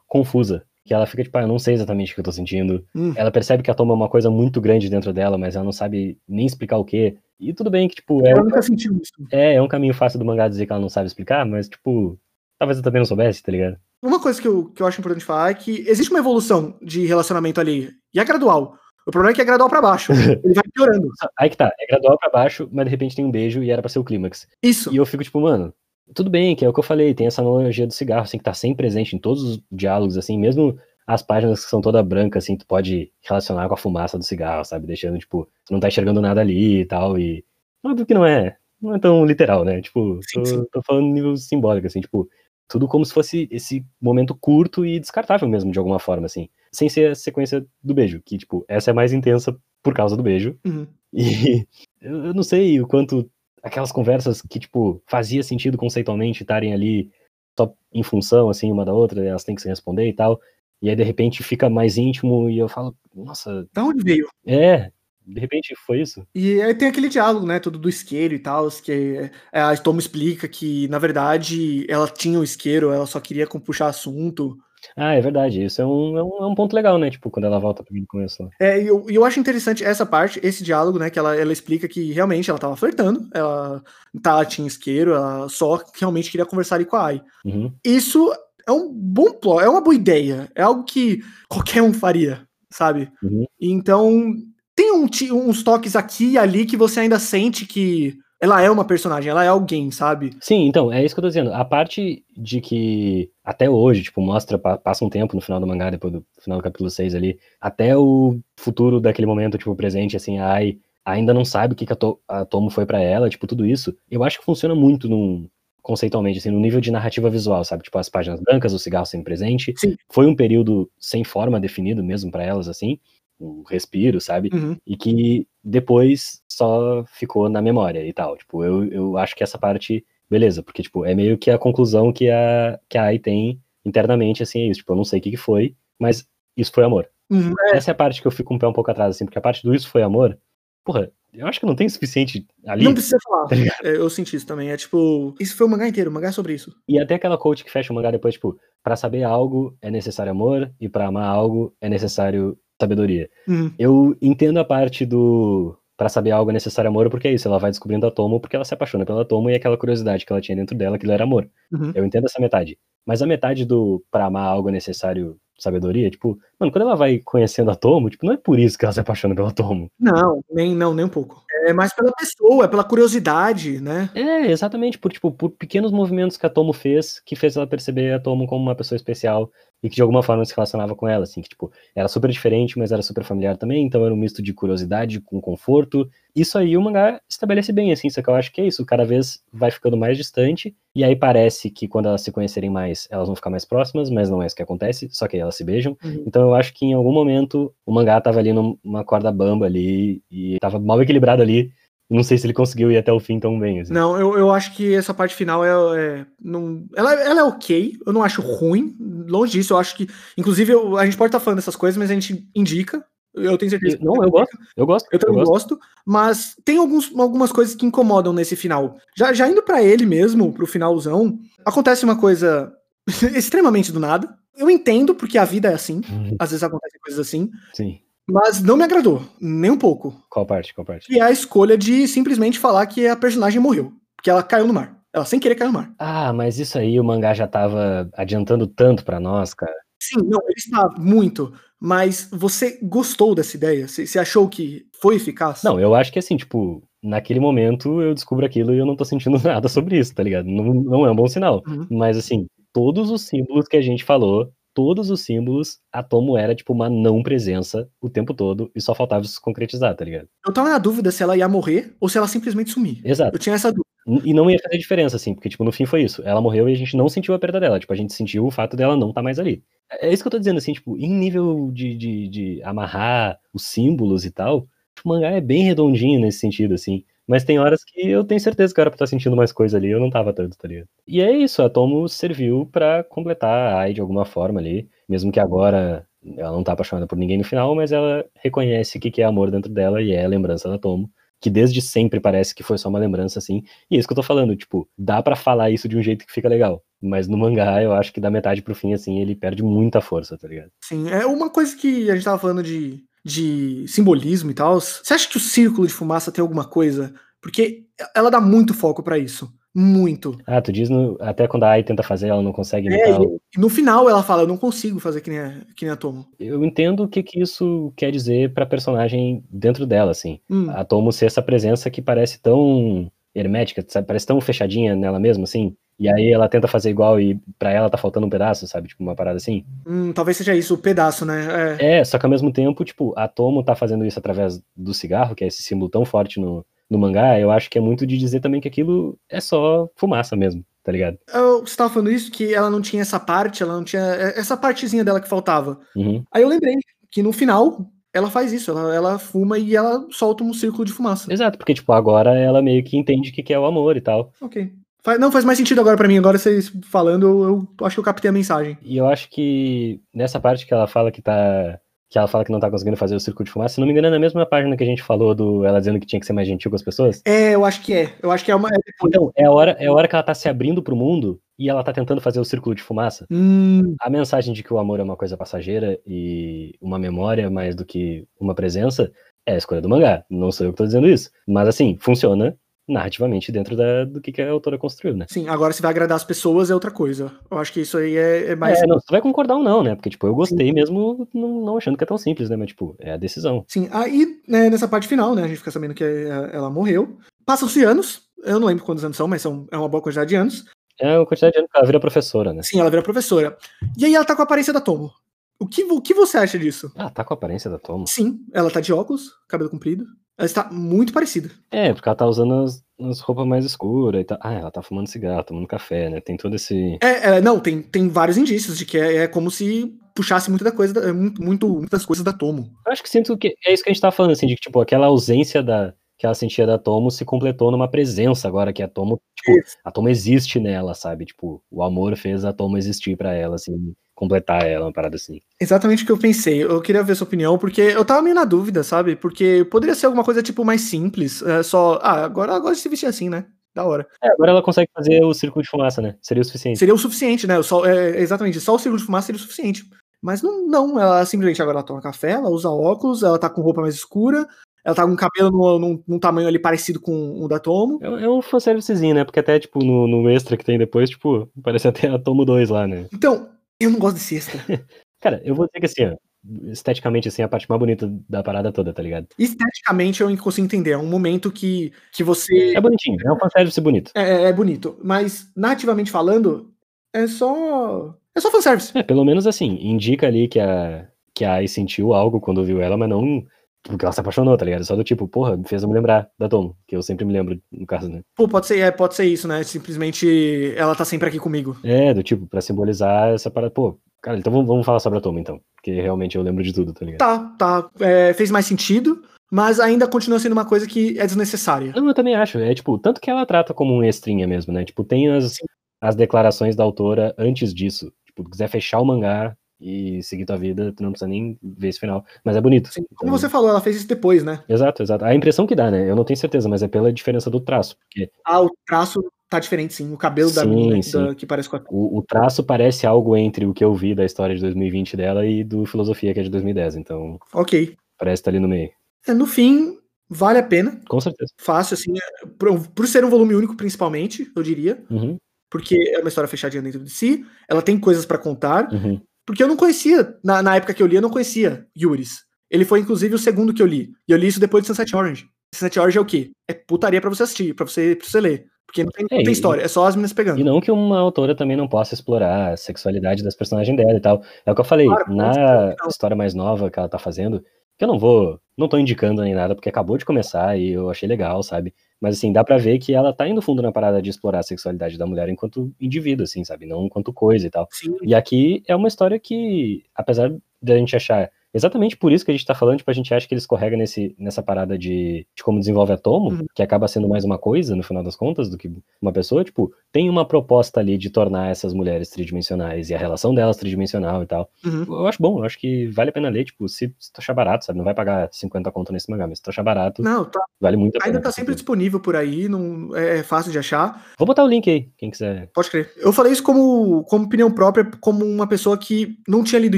confusa. Que ela fica tipo, ah, eu não sei exatamente o que eu tô sentindo. Hum. Ela percebe que a toma uma coisa muito grande dentro dela, mas ela não sabe nem explicar o que. E tudo bem que, tipo, é. Eu nunca senti isso. É, é um caminho fácil do mangá dizer que ela não sabe explicar, mas, tipo, talvez eu também não soubesse, tá ligado? Uma coisa que eu, que eu acho importante falar é que existe uma evolução de relacionamento ali, e é gradual. O problema é que é gradual para baixo. Ele vai piorando. <laughs> Aí que tá, é gradual para baixo, mas de repente tem um beijo e era pra ser o clímax. Isso. E eu fico tipo, mano, tudo bem, que é o que eu falei, tem essa analogia do cigarro, assim, que tá sempre presente em todos os diálogos, assim, mesmo as páginas que são toda branca, assim, tu pode relacionar com a fumaça do cigarro, sabe? Deixando, tipo, tu não tá enxergando nada ali e tal, e. Óbvio que não é. Não é tão literal, né? Tipo, sim, tô, sim. tô falando nível simbólico, assim, tipo, tudo como se fosse esse momento curto e descartável mesmo, de alguma forma, assim sem ser a sequência do beijo, que, tipo, essa é mais intensa por causa do beijo. Uhum. E <laughs> eu não sei o quanto aquelas conversas que, tipo, fazia sentido conceitualmente estarem ali só em função, assim, uma da outra, elas têm que se responder e tal. E aí, de repente, fica mais íntimo e eu falo, nossa. Da onde veio? É, de repente foi isso. E aí tem aquele diálogo, né, tudo do isqueiro e tal, que é, a Tomo explica que, na verdade, ela tinha o isqueiro, ela só queria puxar assunto. Ah, é verdade. Isso é um, é um, é um ponto legal, né? Tipo, quando ela volta para o começo lá. É, e eu, eu acho interessante essa parte, esse diálogo, né? Que ela, ela explica que realmente ela tava flertando, ela tá, tinha isqueiro, ela só realmente queria conversar ali com a Ai. Uhum. Isso é um bom plot, é uma boa ideia. É algo que qualquer um faria, sabe? Uhum. Então, tem um, uns toques aqui e ali que você ainda sente que ela é uma personagem, ela é alguém, sabe? Sim, então, é isso que eu tô dizendo. A parte de que até hoje, tipo, mostra, passa um tempo no final do mangá, depois do final do capítulo 6 ali, até o futuro daquele momento, tipo, presente, assim, Ai ainda não sabe o que, que a, to a Tomo foi para ela, tipo, tudo isso. Eu acho que funciona muito num, conceitualmente, assim, no nível de narrativa visual, sabe? Tipo, as páginas brancas, o cigarro sempre presente. Sim. Foi um período sem forma definido mesmo para elas, assim. Um respiro, sabe? Uhum. E que depois só ficou na memória e tal. Tipo, eu, eu acho que essa parte, beleza, porque, tipo, é meio que a conclusão que a, que a AI tem internamente, assim, é isso. Tipo, eu não sei o que, que foi, mas isso foi amor. Uhum. Essa é a parte que eu fico um pé um pouco atrás, assim, porque a parte do isso foi amor, porra, eu acho que não tem o suficiente ali. Não precisa falar. Tá é, eu senti isso também. É tipo, isso foi o mangá inteiro, o mangá é sobre isso. E até aquela coach que fecha o mangá depois, tipo, para saber algo é necessário amor e para amar algo é necessário sabedoria. Uhum. Eu entendo a parte do para saber algo é necessário amor, porque é isso, ela vai descobrindo a Tomo porque ela se apaixona pela Tomo e aquela curiosidade que ela tinha dentro dela, que era amor. Uhum. Eu entendo essa metade. Mas a metade do para amar algo é necessário sabedoria, tipo, mano, quando ela vai conhecendo a Tomo, tipo, não é por isso que ela se apaixona pela Tomo. Não, nem não, nem um pouco. É mais pela pessoa, é pela curiosidade, né? É, exatamente, por tipo, por pequenos movimentos que a Tomo fez, que fez ela perceber a Tomo como uma pessoa especial e que de alguma forma se relacionava com ela, assim, que tipo, era super diferente, mas era super familiar também, então era um misto de curiosidade com conforto. Isso aí o mangá estabelece bem, assim, só que eu acho que é isso, cada vez vai ficando mais distante, e aí parece que quando elas se conhecerem mais, elas vão ficar mais próximas, mas não é isso que acontece, só que aí elas se beijam. Uhum. Então eu acho que em algum momento o mangá tava ali numa corda bamba ali, e tava mal equilibrado ali, não sei se ele conseguiu ir até o fim tão bem. Assim. Não, eu, eu acho que essa parte final é. é não, ela, ela é ok, eu não acho ruim. Longe disso, eu acho que. Inclusive, eu, a gente pode estar tá falando dessas coisas, mas a gente indica. Eu tenho certeza. Não, eu gosto. Eu gosto. Eu também eu gosto. gosto. Mas tem alguns, algumas coisas que incomodam nesse final. Já, já indo para ele mesmo, pro finalzão, acontece uma coisa <laughs> extremamente do nada. Eu entendo porque a vida é assim. Uhum. Às vezes acontecem coisas assim. Sim. Mas não me agradou, nem um pouco. Qual parte? Qual parte? E a escolha de simplesmente falar que a personagem morreu. Porque ela caiu no mar. Ela sem querer caiu no mar. Ah, mas isso aí o mangá já tava adiantando tanto para nós, cara. Sim, não, ele está muito. Mas você gostou dessa ideia? Você achou que foi eficaz? Não, eu acho que assim, tipo, naquele momento eu descubro aquilo e eu não tô sentindo <laughs> nada sobre isso, tá ligado? Não, não é um bom sinal. Uhum. Mas assim, todos os símbolos que a gente falou todos os símbolos, a Tomo era, tipo, uma não presença o tempo todo e só faltava se concretizar, tá ligado? Eu tava na dúvida se ela ia morrer ou se ela simplesmente sumir. Exato. Eu tinha essa dúvida. E não ia fazer diferença, assim, porque, tipo, no fim foi isso. Ela morreu e a gente não sentiu a perda dela. Tipo, a gente sentiu o fato dela não estar tá mais ali. É, é isso que eu tô dizendo, assim, tipo, em nível de, de, de amarrar os símbolos e tal, o mangá é bem redondinho nesse sentido, assim. Mas tem horas que eu tenho certeza que era pra estar sentindo mais coisa ali, eu não tava tanto, tá ligado? E é isso, a Tomo serviu para completar a Ai de alguma forma ali, mesmo que agora ela não tá apaixonada por ninguém no final, mas ela reconhece o que, que é amor dentro dela e é a lembrança da Tomo, que desde sempre parece que foi só uma lembrança assim. E é isso que eu tô falando, tipo, dá para falar isso de um jeito que fica legal, mas no mangá eu acho que da metade pro fim assim, ele perde muita força, tá ligado? Sim, é uma coisa que a gente tava falando de de simbolismo e tal. Você acha que o círculo de fumaça tem alguma coisa? Porque ela dá muito foco para isso. Muito. Ah, tu diz no, até quando a Ai tenta fazer, ela não consegue é, e no final ela fala, eu não consigo fazer que nem a, que nem a Tomo. Eu entendo o que, que isso quer dizer pra personagem dentro dela, assim. Hum. A Tomo ser essa presença que parece tão hermética, sabe? Parece tão fechadinha nela mesma, assim. E aí ela tenta fazer igual e para ela tá faltando um pedaço, sabe? Tipo, uma parada assim. Hum, talvez seja isso, o pedaço, né? É. é, só que ao mesmo tempo, tipo, a Tomo tá fazendo isso através do cigarro, que é esse símbolo tão forte no, no mangá, eu acho que é muito de dizer também que aquilo é só fumaça mesmo, tá ligado? Eu, você tava falando isso, que ela não tinha essa parte, ela não tinha é, essa partezinha dela que faltava. Uhum. Aí eu lembrei que no final, ela faz isso, ela, ela fuma e ela solta um círculo de fumaça. Exato, porque, tipo, agora ela meio que entende o que é o amor e tal. Ok. Não, faz mais sentido agora para mim. Agora vocês falando, eu, acho que eu captei a mensagem. E eu acho que nessa parte que ela fala que tá. Que ela fala que não tá conseguindo fazer o círculo de fumaça, se não me engano, é na mesma página que a gente falou do ela dizendo que tinha que ser mais gentil com as pessoas. É, eu acho que é. Eu acho que é uma. Então, é a hora, é a hora que ela tá se abrindo pro mundo e ela tá tentando fazer o círculo de fumaça. Hum. A mensagem de que o amor é uma coisa passageira e uma memória mais do que uma presença é a escolha do mangá. Não sou eu que tô dizendo isso. Mas assim, funciona narrativamente dentro da, do que, que a autora construiu, né? Sim, agora se vai agradar as pessoas é outra coisa. Eu acho que isso aí é, é mais. É, não, você vai concordar ou não, né? Porque, tipo, eu gostei Sim. mesmo não, não, achando que é tão simples, né? Mas, tipo, é a decisão. Sim, aí, né, nessa parte final, né, a gente fica sabendo que ela morreu. Passam-se anos, eu não lembro quantos anos são, mas são, é uma boa quantidade de anos. É uma quantidade de anos que ela vira professora, né? Sim, ela vira professora. E aí ela tá com a aparência da Tomo. O que, o que você acha disso? Ah, tá com a aparência da Tomo. Sim, ela tá de óculos, cabelo comprido. Ela está muito parecida. É, porque ela tá usando as, as roupas mais escuras e tal. Ah, ela tá fumando cigarro, tomando café, né? Tem todo esse. É, é não, tem, tem vários indícios de que é, é como se puxasse muita coisa, muito, muito, muitas coisas da Tomo. Eu acho que sinto que é isso que a gente tá falando, assim, de que, tipo, aquela ausência da, que ela sentia da Tomo se completou numa presença agora que a Tomo, tipo, a Tomo existe nela, sabe? Tipo, o amor fez a Tomo existir para ela, assim, completar ela, uma parada assim. Exatamente o que eu pensei. Eu queria ver sua opinião, porque eu tava meio na dúvida, sabe? Porque poderia ser alguma coisa, tipo, mais simples. É só, ah, agora ela gosta de se vestir assim, né? Da hora. É, agora ela consegue fazer o círculo de fumaça, né? Seria o suficiente. Seria o suficiente, né? Só, é, exatamente, só o círculo de fumaça seria o suficiente. Mas não, não, ela simplesmente agora ela toma café, ela usa óculos, ela tá com roupa mais escura, ela tá com o cabelo no, num, num, tamanho ali parecido com o da Tomo. É, é um fanservicezinho, né? Porque até, tipo, no, no extra que tem depois, tipo, parece até a Tomo 2 lá, né? Então, eu não gosto desse extra. <laughs> Cara, eu vou dizer que assim, ó, esteticamente, assim, a parte mais bonita da parada toda, tá ligado? Esteticamente eu consigo entender. É um momento que, que você. É bonitinho, é um fanservice bonito. É, é, é bonito. Mas, nativamente falando, é só. É só fanservice. É, pelo menos assim, indica ali que a, que a Ai sentiu algo quando viu ela, mas não porque ela se apaixonou, tá ligado? Só do tipo, porra, me fez eu me lembrar da Tomo, que eu sempre me lembro, no caso, né? Pô, pode ser, é, pode ser isso, né? Simplesmente ela tá sempre aqui comigo. É, do tipo, pra simbolizar essa parada. Pô, cara, então vamos, vamos falar sobre a Tomo, então. Porque realmente eu lembro de tudo, tá ligado? Tá, tá. É, fez mais sentido, mas ainda continua sendo uma coisa que é desnecessária. Não, eu também acho. É tipo, tanto que ela trata como um extrinha mesmo, né? Tipo, tem as, as declarações da autora antes disso. Tipo, quiser fechar o mangá, e seguir tua vida, tu não precisa nem ver esse final. Mas é bonito. Sim, como então... você falou, ela fez isso depois, né? Exato, exato. A impressão que dá, né? Eu não tenho certeza, mas é pela diferença do traço. Porque... Ah, o traço tá diferente, sim. O cabelo sim, da menina da, que parece com a... o, o traço parece algo entre o que eu vi da história de 2020 dela e do Filosofia, que é de 2010. Então. Ok. Parece estar tá ali no meio. É, no fim, vale a pena. Com certeza. Fácil, assim. É, por, por ser um volume único, principalmente, eu diria. Uhum. Porque é uma história fechadinha dentro de si. Ela tem coisas para contar. Uhum. Porque eu não conhecia, na, na época que eu li, eu não conhecia Yuris. Ele foi, inclusive, o segundo que eu li. E eu li isso depois de Sunset Orange. Sunset Orange é o quê? É putaria pra você assistir, pra você, pra você ler. Porque não tem, é, não tem história, é só as meninas pegando. E não que uma autora também não possa explorar a sexualidade das personagens dela e tal. É o que eu falei, claro, na história mais nova que ela tá fazendo, que eu não vou, não tô indicando nem nada, porque acabou de começar e eu achei legal, sabe? Mas assim, dá pra ver que ela tá indo fundo na parada de explorar a sexualidade da mulher enquanto indivíduo, assim, sabe? Não enquanto coisa e tal. Sim. E aqui é uma história que, apesar de a gente achar Exatamente por isso que a gente tá falando, tipo, a gente acha que ele escorrega nesse, nessa parada de, de como desenvolve a Tomo, uhum. que acaba sendo mais uma coisa, no final das contas, do que uma pessoa, tipo, tem uma proposta ali de tornar essas mulheres tridimensionais e a relação delas tridimensional e tal. Uhum. Eu acho bom, eu acho que vale a pena ler, tipo, se, se tu achar barato, sabe? Não vai pagar 50 conto nesse mangá, mas se tu achar barato, não, tá. vale muito a pena. Ainda tá sempre disponível por aí, não é, é fácil de achar. Vou botar o link aí, quem quiser. Pode crer. Eu falei isso como, como opinião própria, como uma pessoa que não tinha lido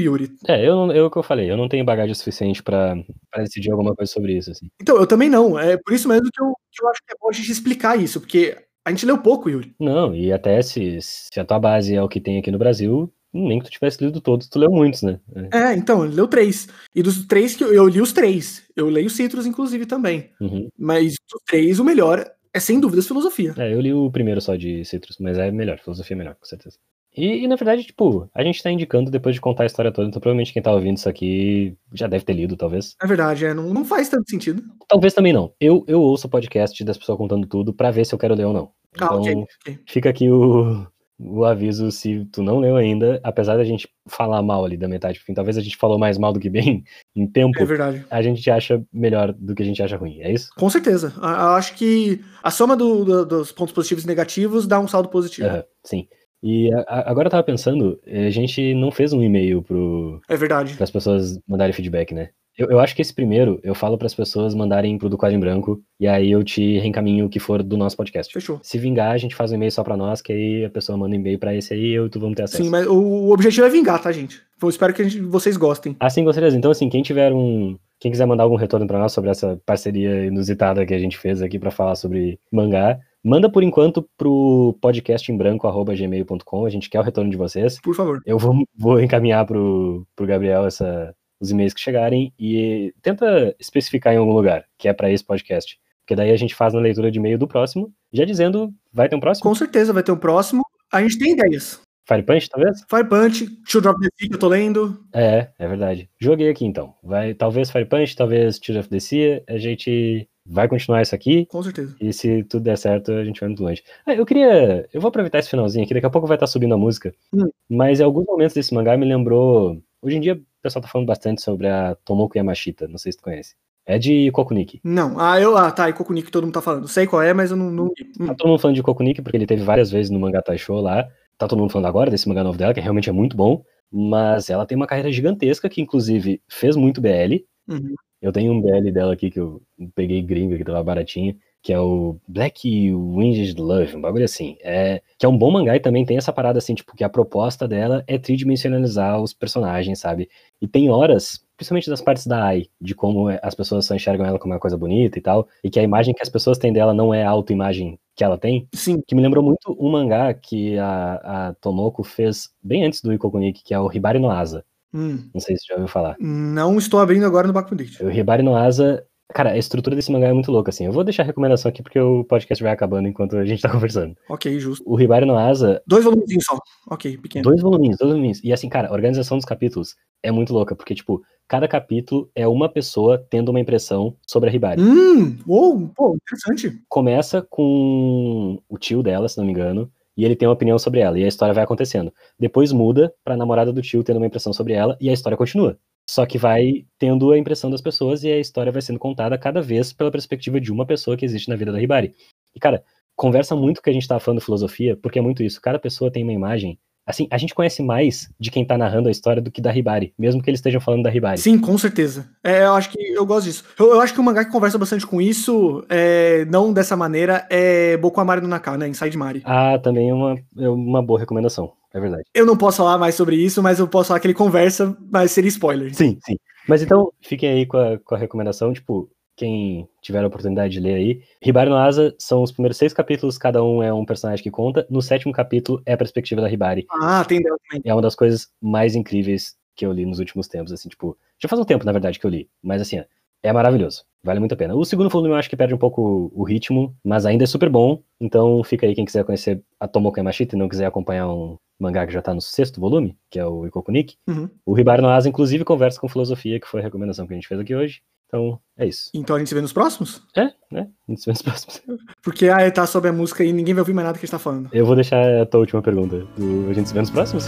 Yuri. É, eu, eu o que eu falei, eu não tenho bagagem suficiente para decidir alguma coisa sobre isso. Assim. Então, eu também não. É por isso mesmo que eu, que eu acho que é bom a gente explicar isso, porque a gente leu pouco, Yuri. Não, e até se, se a tua base é o que tem aqui no Brasil, nem que tu tivesse lido todos, tu leu muitos, né? É, é então, ele leu três. E dos três que eu, eu li os três. Eu leio Citrus, inclusive, também. Uhum. Mas dos três, o melhor é sem dúvidas filosofia. É, eu li o primeiro só de Citrus, mas é melhor, filosofia é melhor, com certeza. E, e, na verdade, tipo, a gente tá indicando depois de contar a história toda, então provavelmente quem tá ouvindo isso aqui já deve ter lido, talvez. É verdade, é, não, não faz tanto sentido. Talvez também não. Eu, eu ouço o podcast das pessoas contando tudo para ver se eu quero ler ou não. Ah, então, okay, okay. fica aqui o, o aviso se tu não leu ainda, apesar da gente falar mal ali da metade pro fim, talvez a gente falou mais mal do que bem <laughs> em tempo. É verdade. A gente acha melhor do que a gente acha ruim, é isso? Com certeza. Eu acho que a soma do, do, dos pontos positivos e negativos dá um saldo positivo. Uhum, sim. E a, agora eu tava pensando, eh, a gente não fez um e-mail pro. É verdade. Para as pessoas mandarem feedback, né? Eu, eu acho que esse primeiro eu falo para as pessoas mandarem pro do quadro em branco e aí eu te reencaminho o que for do nosso podcast. Fechou. Se vingar, a gente faz um e-mail só para nós, que aí a pessoa manda um e-mail para esse aí e eu e tu vamos ter acesso. Sim, mas o objetivo é vingar, tá, gente? Eu espero que gente, vocês gostem. Ah, sim, com certeza. Então, assim, quem tiver um. Quem quiser mandar algum retorno para nós sobre essa parceria inusitada que a gente fez aqui para falar sobre mangá, Manda por enquanto pro podcastembranco.gmail.com. A gente quer o retorno de vocês. Por favor. Eu vou, vou encaminhar pro, pro Gabriel essa, os e-mails que chegarem e tenta especificar em algum lugar que é para esse podcast. Porque daí a gente faz na leitura de e-mail do próximo, já dizendo, vai ter um próximo? Com certeza vai ter um próximo. A gente tem ideias. Fire Punch, talvez? Fire Punch, Children of the Sea que eu tô lendo. É, é verdade. Joguei aqui então. Vai, talvez Fire Punch, talvez Children of the Sea. A gente vai continuar isso aqui. Com certeza. E se tudo der certo, a gente vai muito longe. Ah, eu queria. Eu vou aproveitar esse finalzinho aqui, daqui a pouco vai estar subindo a música. Hum. Mas em alguns momentos desse mangá me lembrou Hoje em dia o pessoal tá falando bastante sobre a Tomoko Yamashita, não sei se tu conhece. É de Kokuniki. Não, ah, eu, ah, tá, e Kokuniki todo mundo tá falando. Sei qual é, mas eu não. não... Tá todo mundo falando de Kokuniki porque ele teve várias vezes no Manga Show lá. Tá todo mundo falando agora desse mangá novo dela, que realmente é muito bom. Mas ela tem uma carreira gigantesca que, inclusive, fez muito BL. Uhum. Eu tenho um BL dela aqui que eu peguei gringo, que tava baratinho que é o Black Winged Love, um bagulho assim. É, que é um bom mangá e também tem essa parada assim, tipo, que a proposta dela é tridimensionalizar os personagens, sabe? E tem horas, principalmente das partes da Ai, de como as pessoas só enxergam ela como uma coisa bonita e tal, e que a imagem que as pessoas têm dela não é a autoimagem que ela tem. Sim. Que me lembrou muito um mangá que a, a Tomoko fez bem antes do Ikokuniki, que é o Hibari no Asa. Hum. Não sei se você já ouviu falar. Não estou abrindo agora no Baku O Hibari no Asa Cara, a estrutura desse mangá é muito louca, assim. Eu vou deixar a recomendação aqui porque o podcast vai acabando enquanto a gente tá <laughs> conversando. Ok, justo. O Hibari no Asa. Dois volumes só. Ok, pequeno. Dois volumes, dois volumes. E assim, cara, a organização dos capítulos é muito louca, porque, tipo, cada capítulo é uma pessoa tendo uma impressão sobre a Hibari. Hum, uou, pô, interessante. Começa com o tio dela, se não me engano, e ele tem uma opinião sobre ela, e a história vai acontecendo. Depois muda pra namorada do tio tendo uma impressão sobre ela, e a história continua. Só que vai tendo a impressão das pessoas e a história vai sendo contada cada vez pela perspectiva de uma pessoa que existe na vida da Hibari. E, cara, conversa muito com o que a gente tava falando de filosofia, porque é muito isso. Cada pessoa tem uma imagem. Assim, a gente conhece mais de quem tá narrando a história do que da Hibari, mesmo que eles estejam falando da Hibari. Sim, com certeza. É, eu acho que eu gosto disso. Eu, eu acho que o mangá que conversa bastante com isso, é, não dessa maneira, é Boku Amari no Naka, né? Inside Mari. Ah, também é uma, é uma boa recomendação. É verdade. Eu não posso falar mais sobre isso, mas eu posso falar que ele conversa, mas seria spoiler. Sim, sim. Mas então, fiquem aí com a, com a recomendação, tipo, quem tiver a oportunidade de ler aí. Hibari no Asa são os primeiros seis capítulos, cada um é um personagem que conta. No sétimo capítulo é a perspectiva da Hibari. Ah, tem. É uma das coisas mais incríveis que eu li nos últimos tempos, assim, tipo, já faz um tempo, na verdade, que eu li, mas assim, é maravilhoso. Vale muito a pena. O segundo volume eu acho que perde um pouco o ritmo, mas ainda é super bom. Então fica aí quem quiser conhecer a Tomoko Yamashita e não quiser acompanhar um mangá que já tá no sexto volume, que é o Ikokunik. Uhum. O Hibari no Asa, inclusive, conversa com filosofia, que foi a recomendação que a gente fez aqui hoje. Então, é isso. Então a gente se vê nos próximos? É, né? A gente se vê nos próximos. <laughs> Porque ah, tá sobre a música e ninguém vai ouvir mais nada que a gente tá falando. Eu vou deixar a tua última pergunta. Do... A gente se vê nos próximos?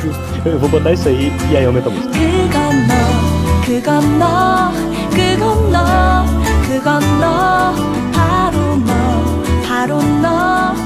Justo. <laughs> Eu vou botar isso aí e aí aumenta a música. 그건 너, 그건 너, 그건 너, 바로 너, 바로 너, 바로 너, 바로 너, 음, 그건 너.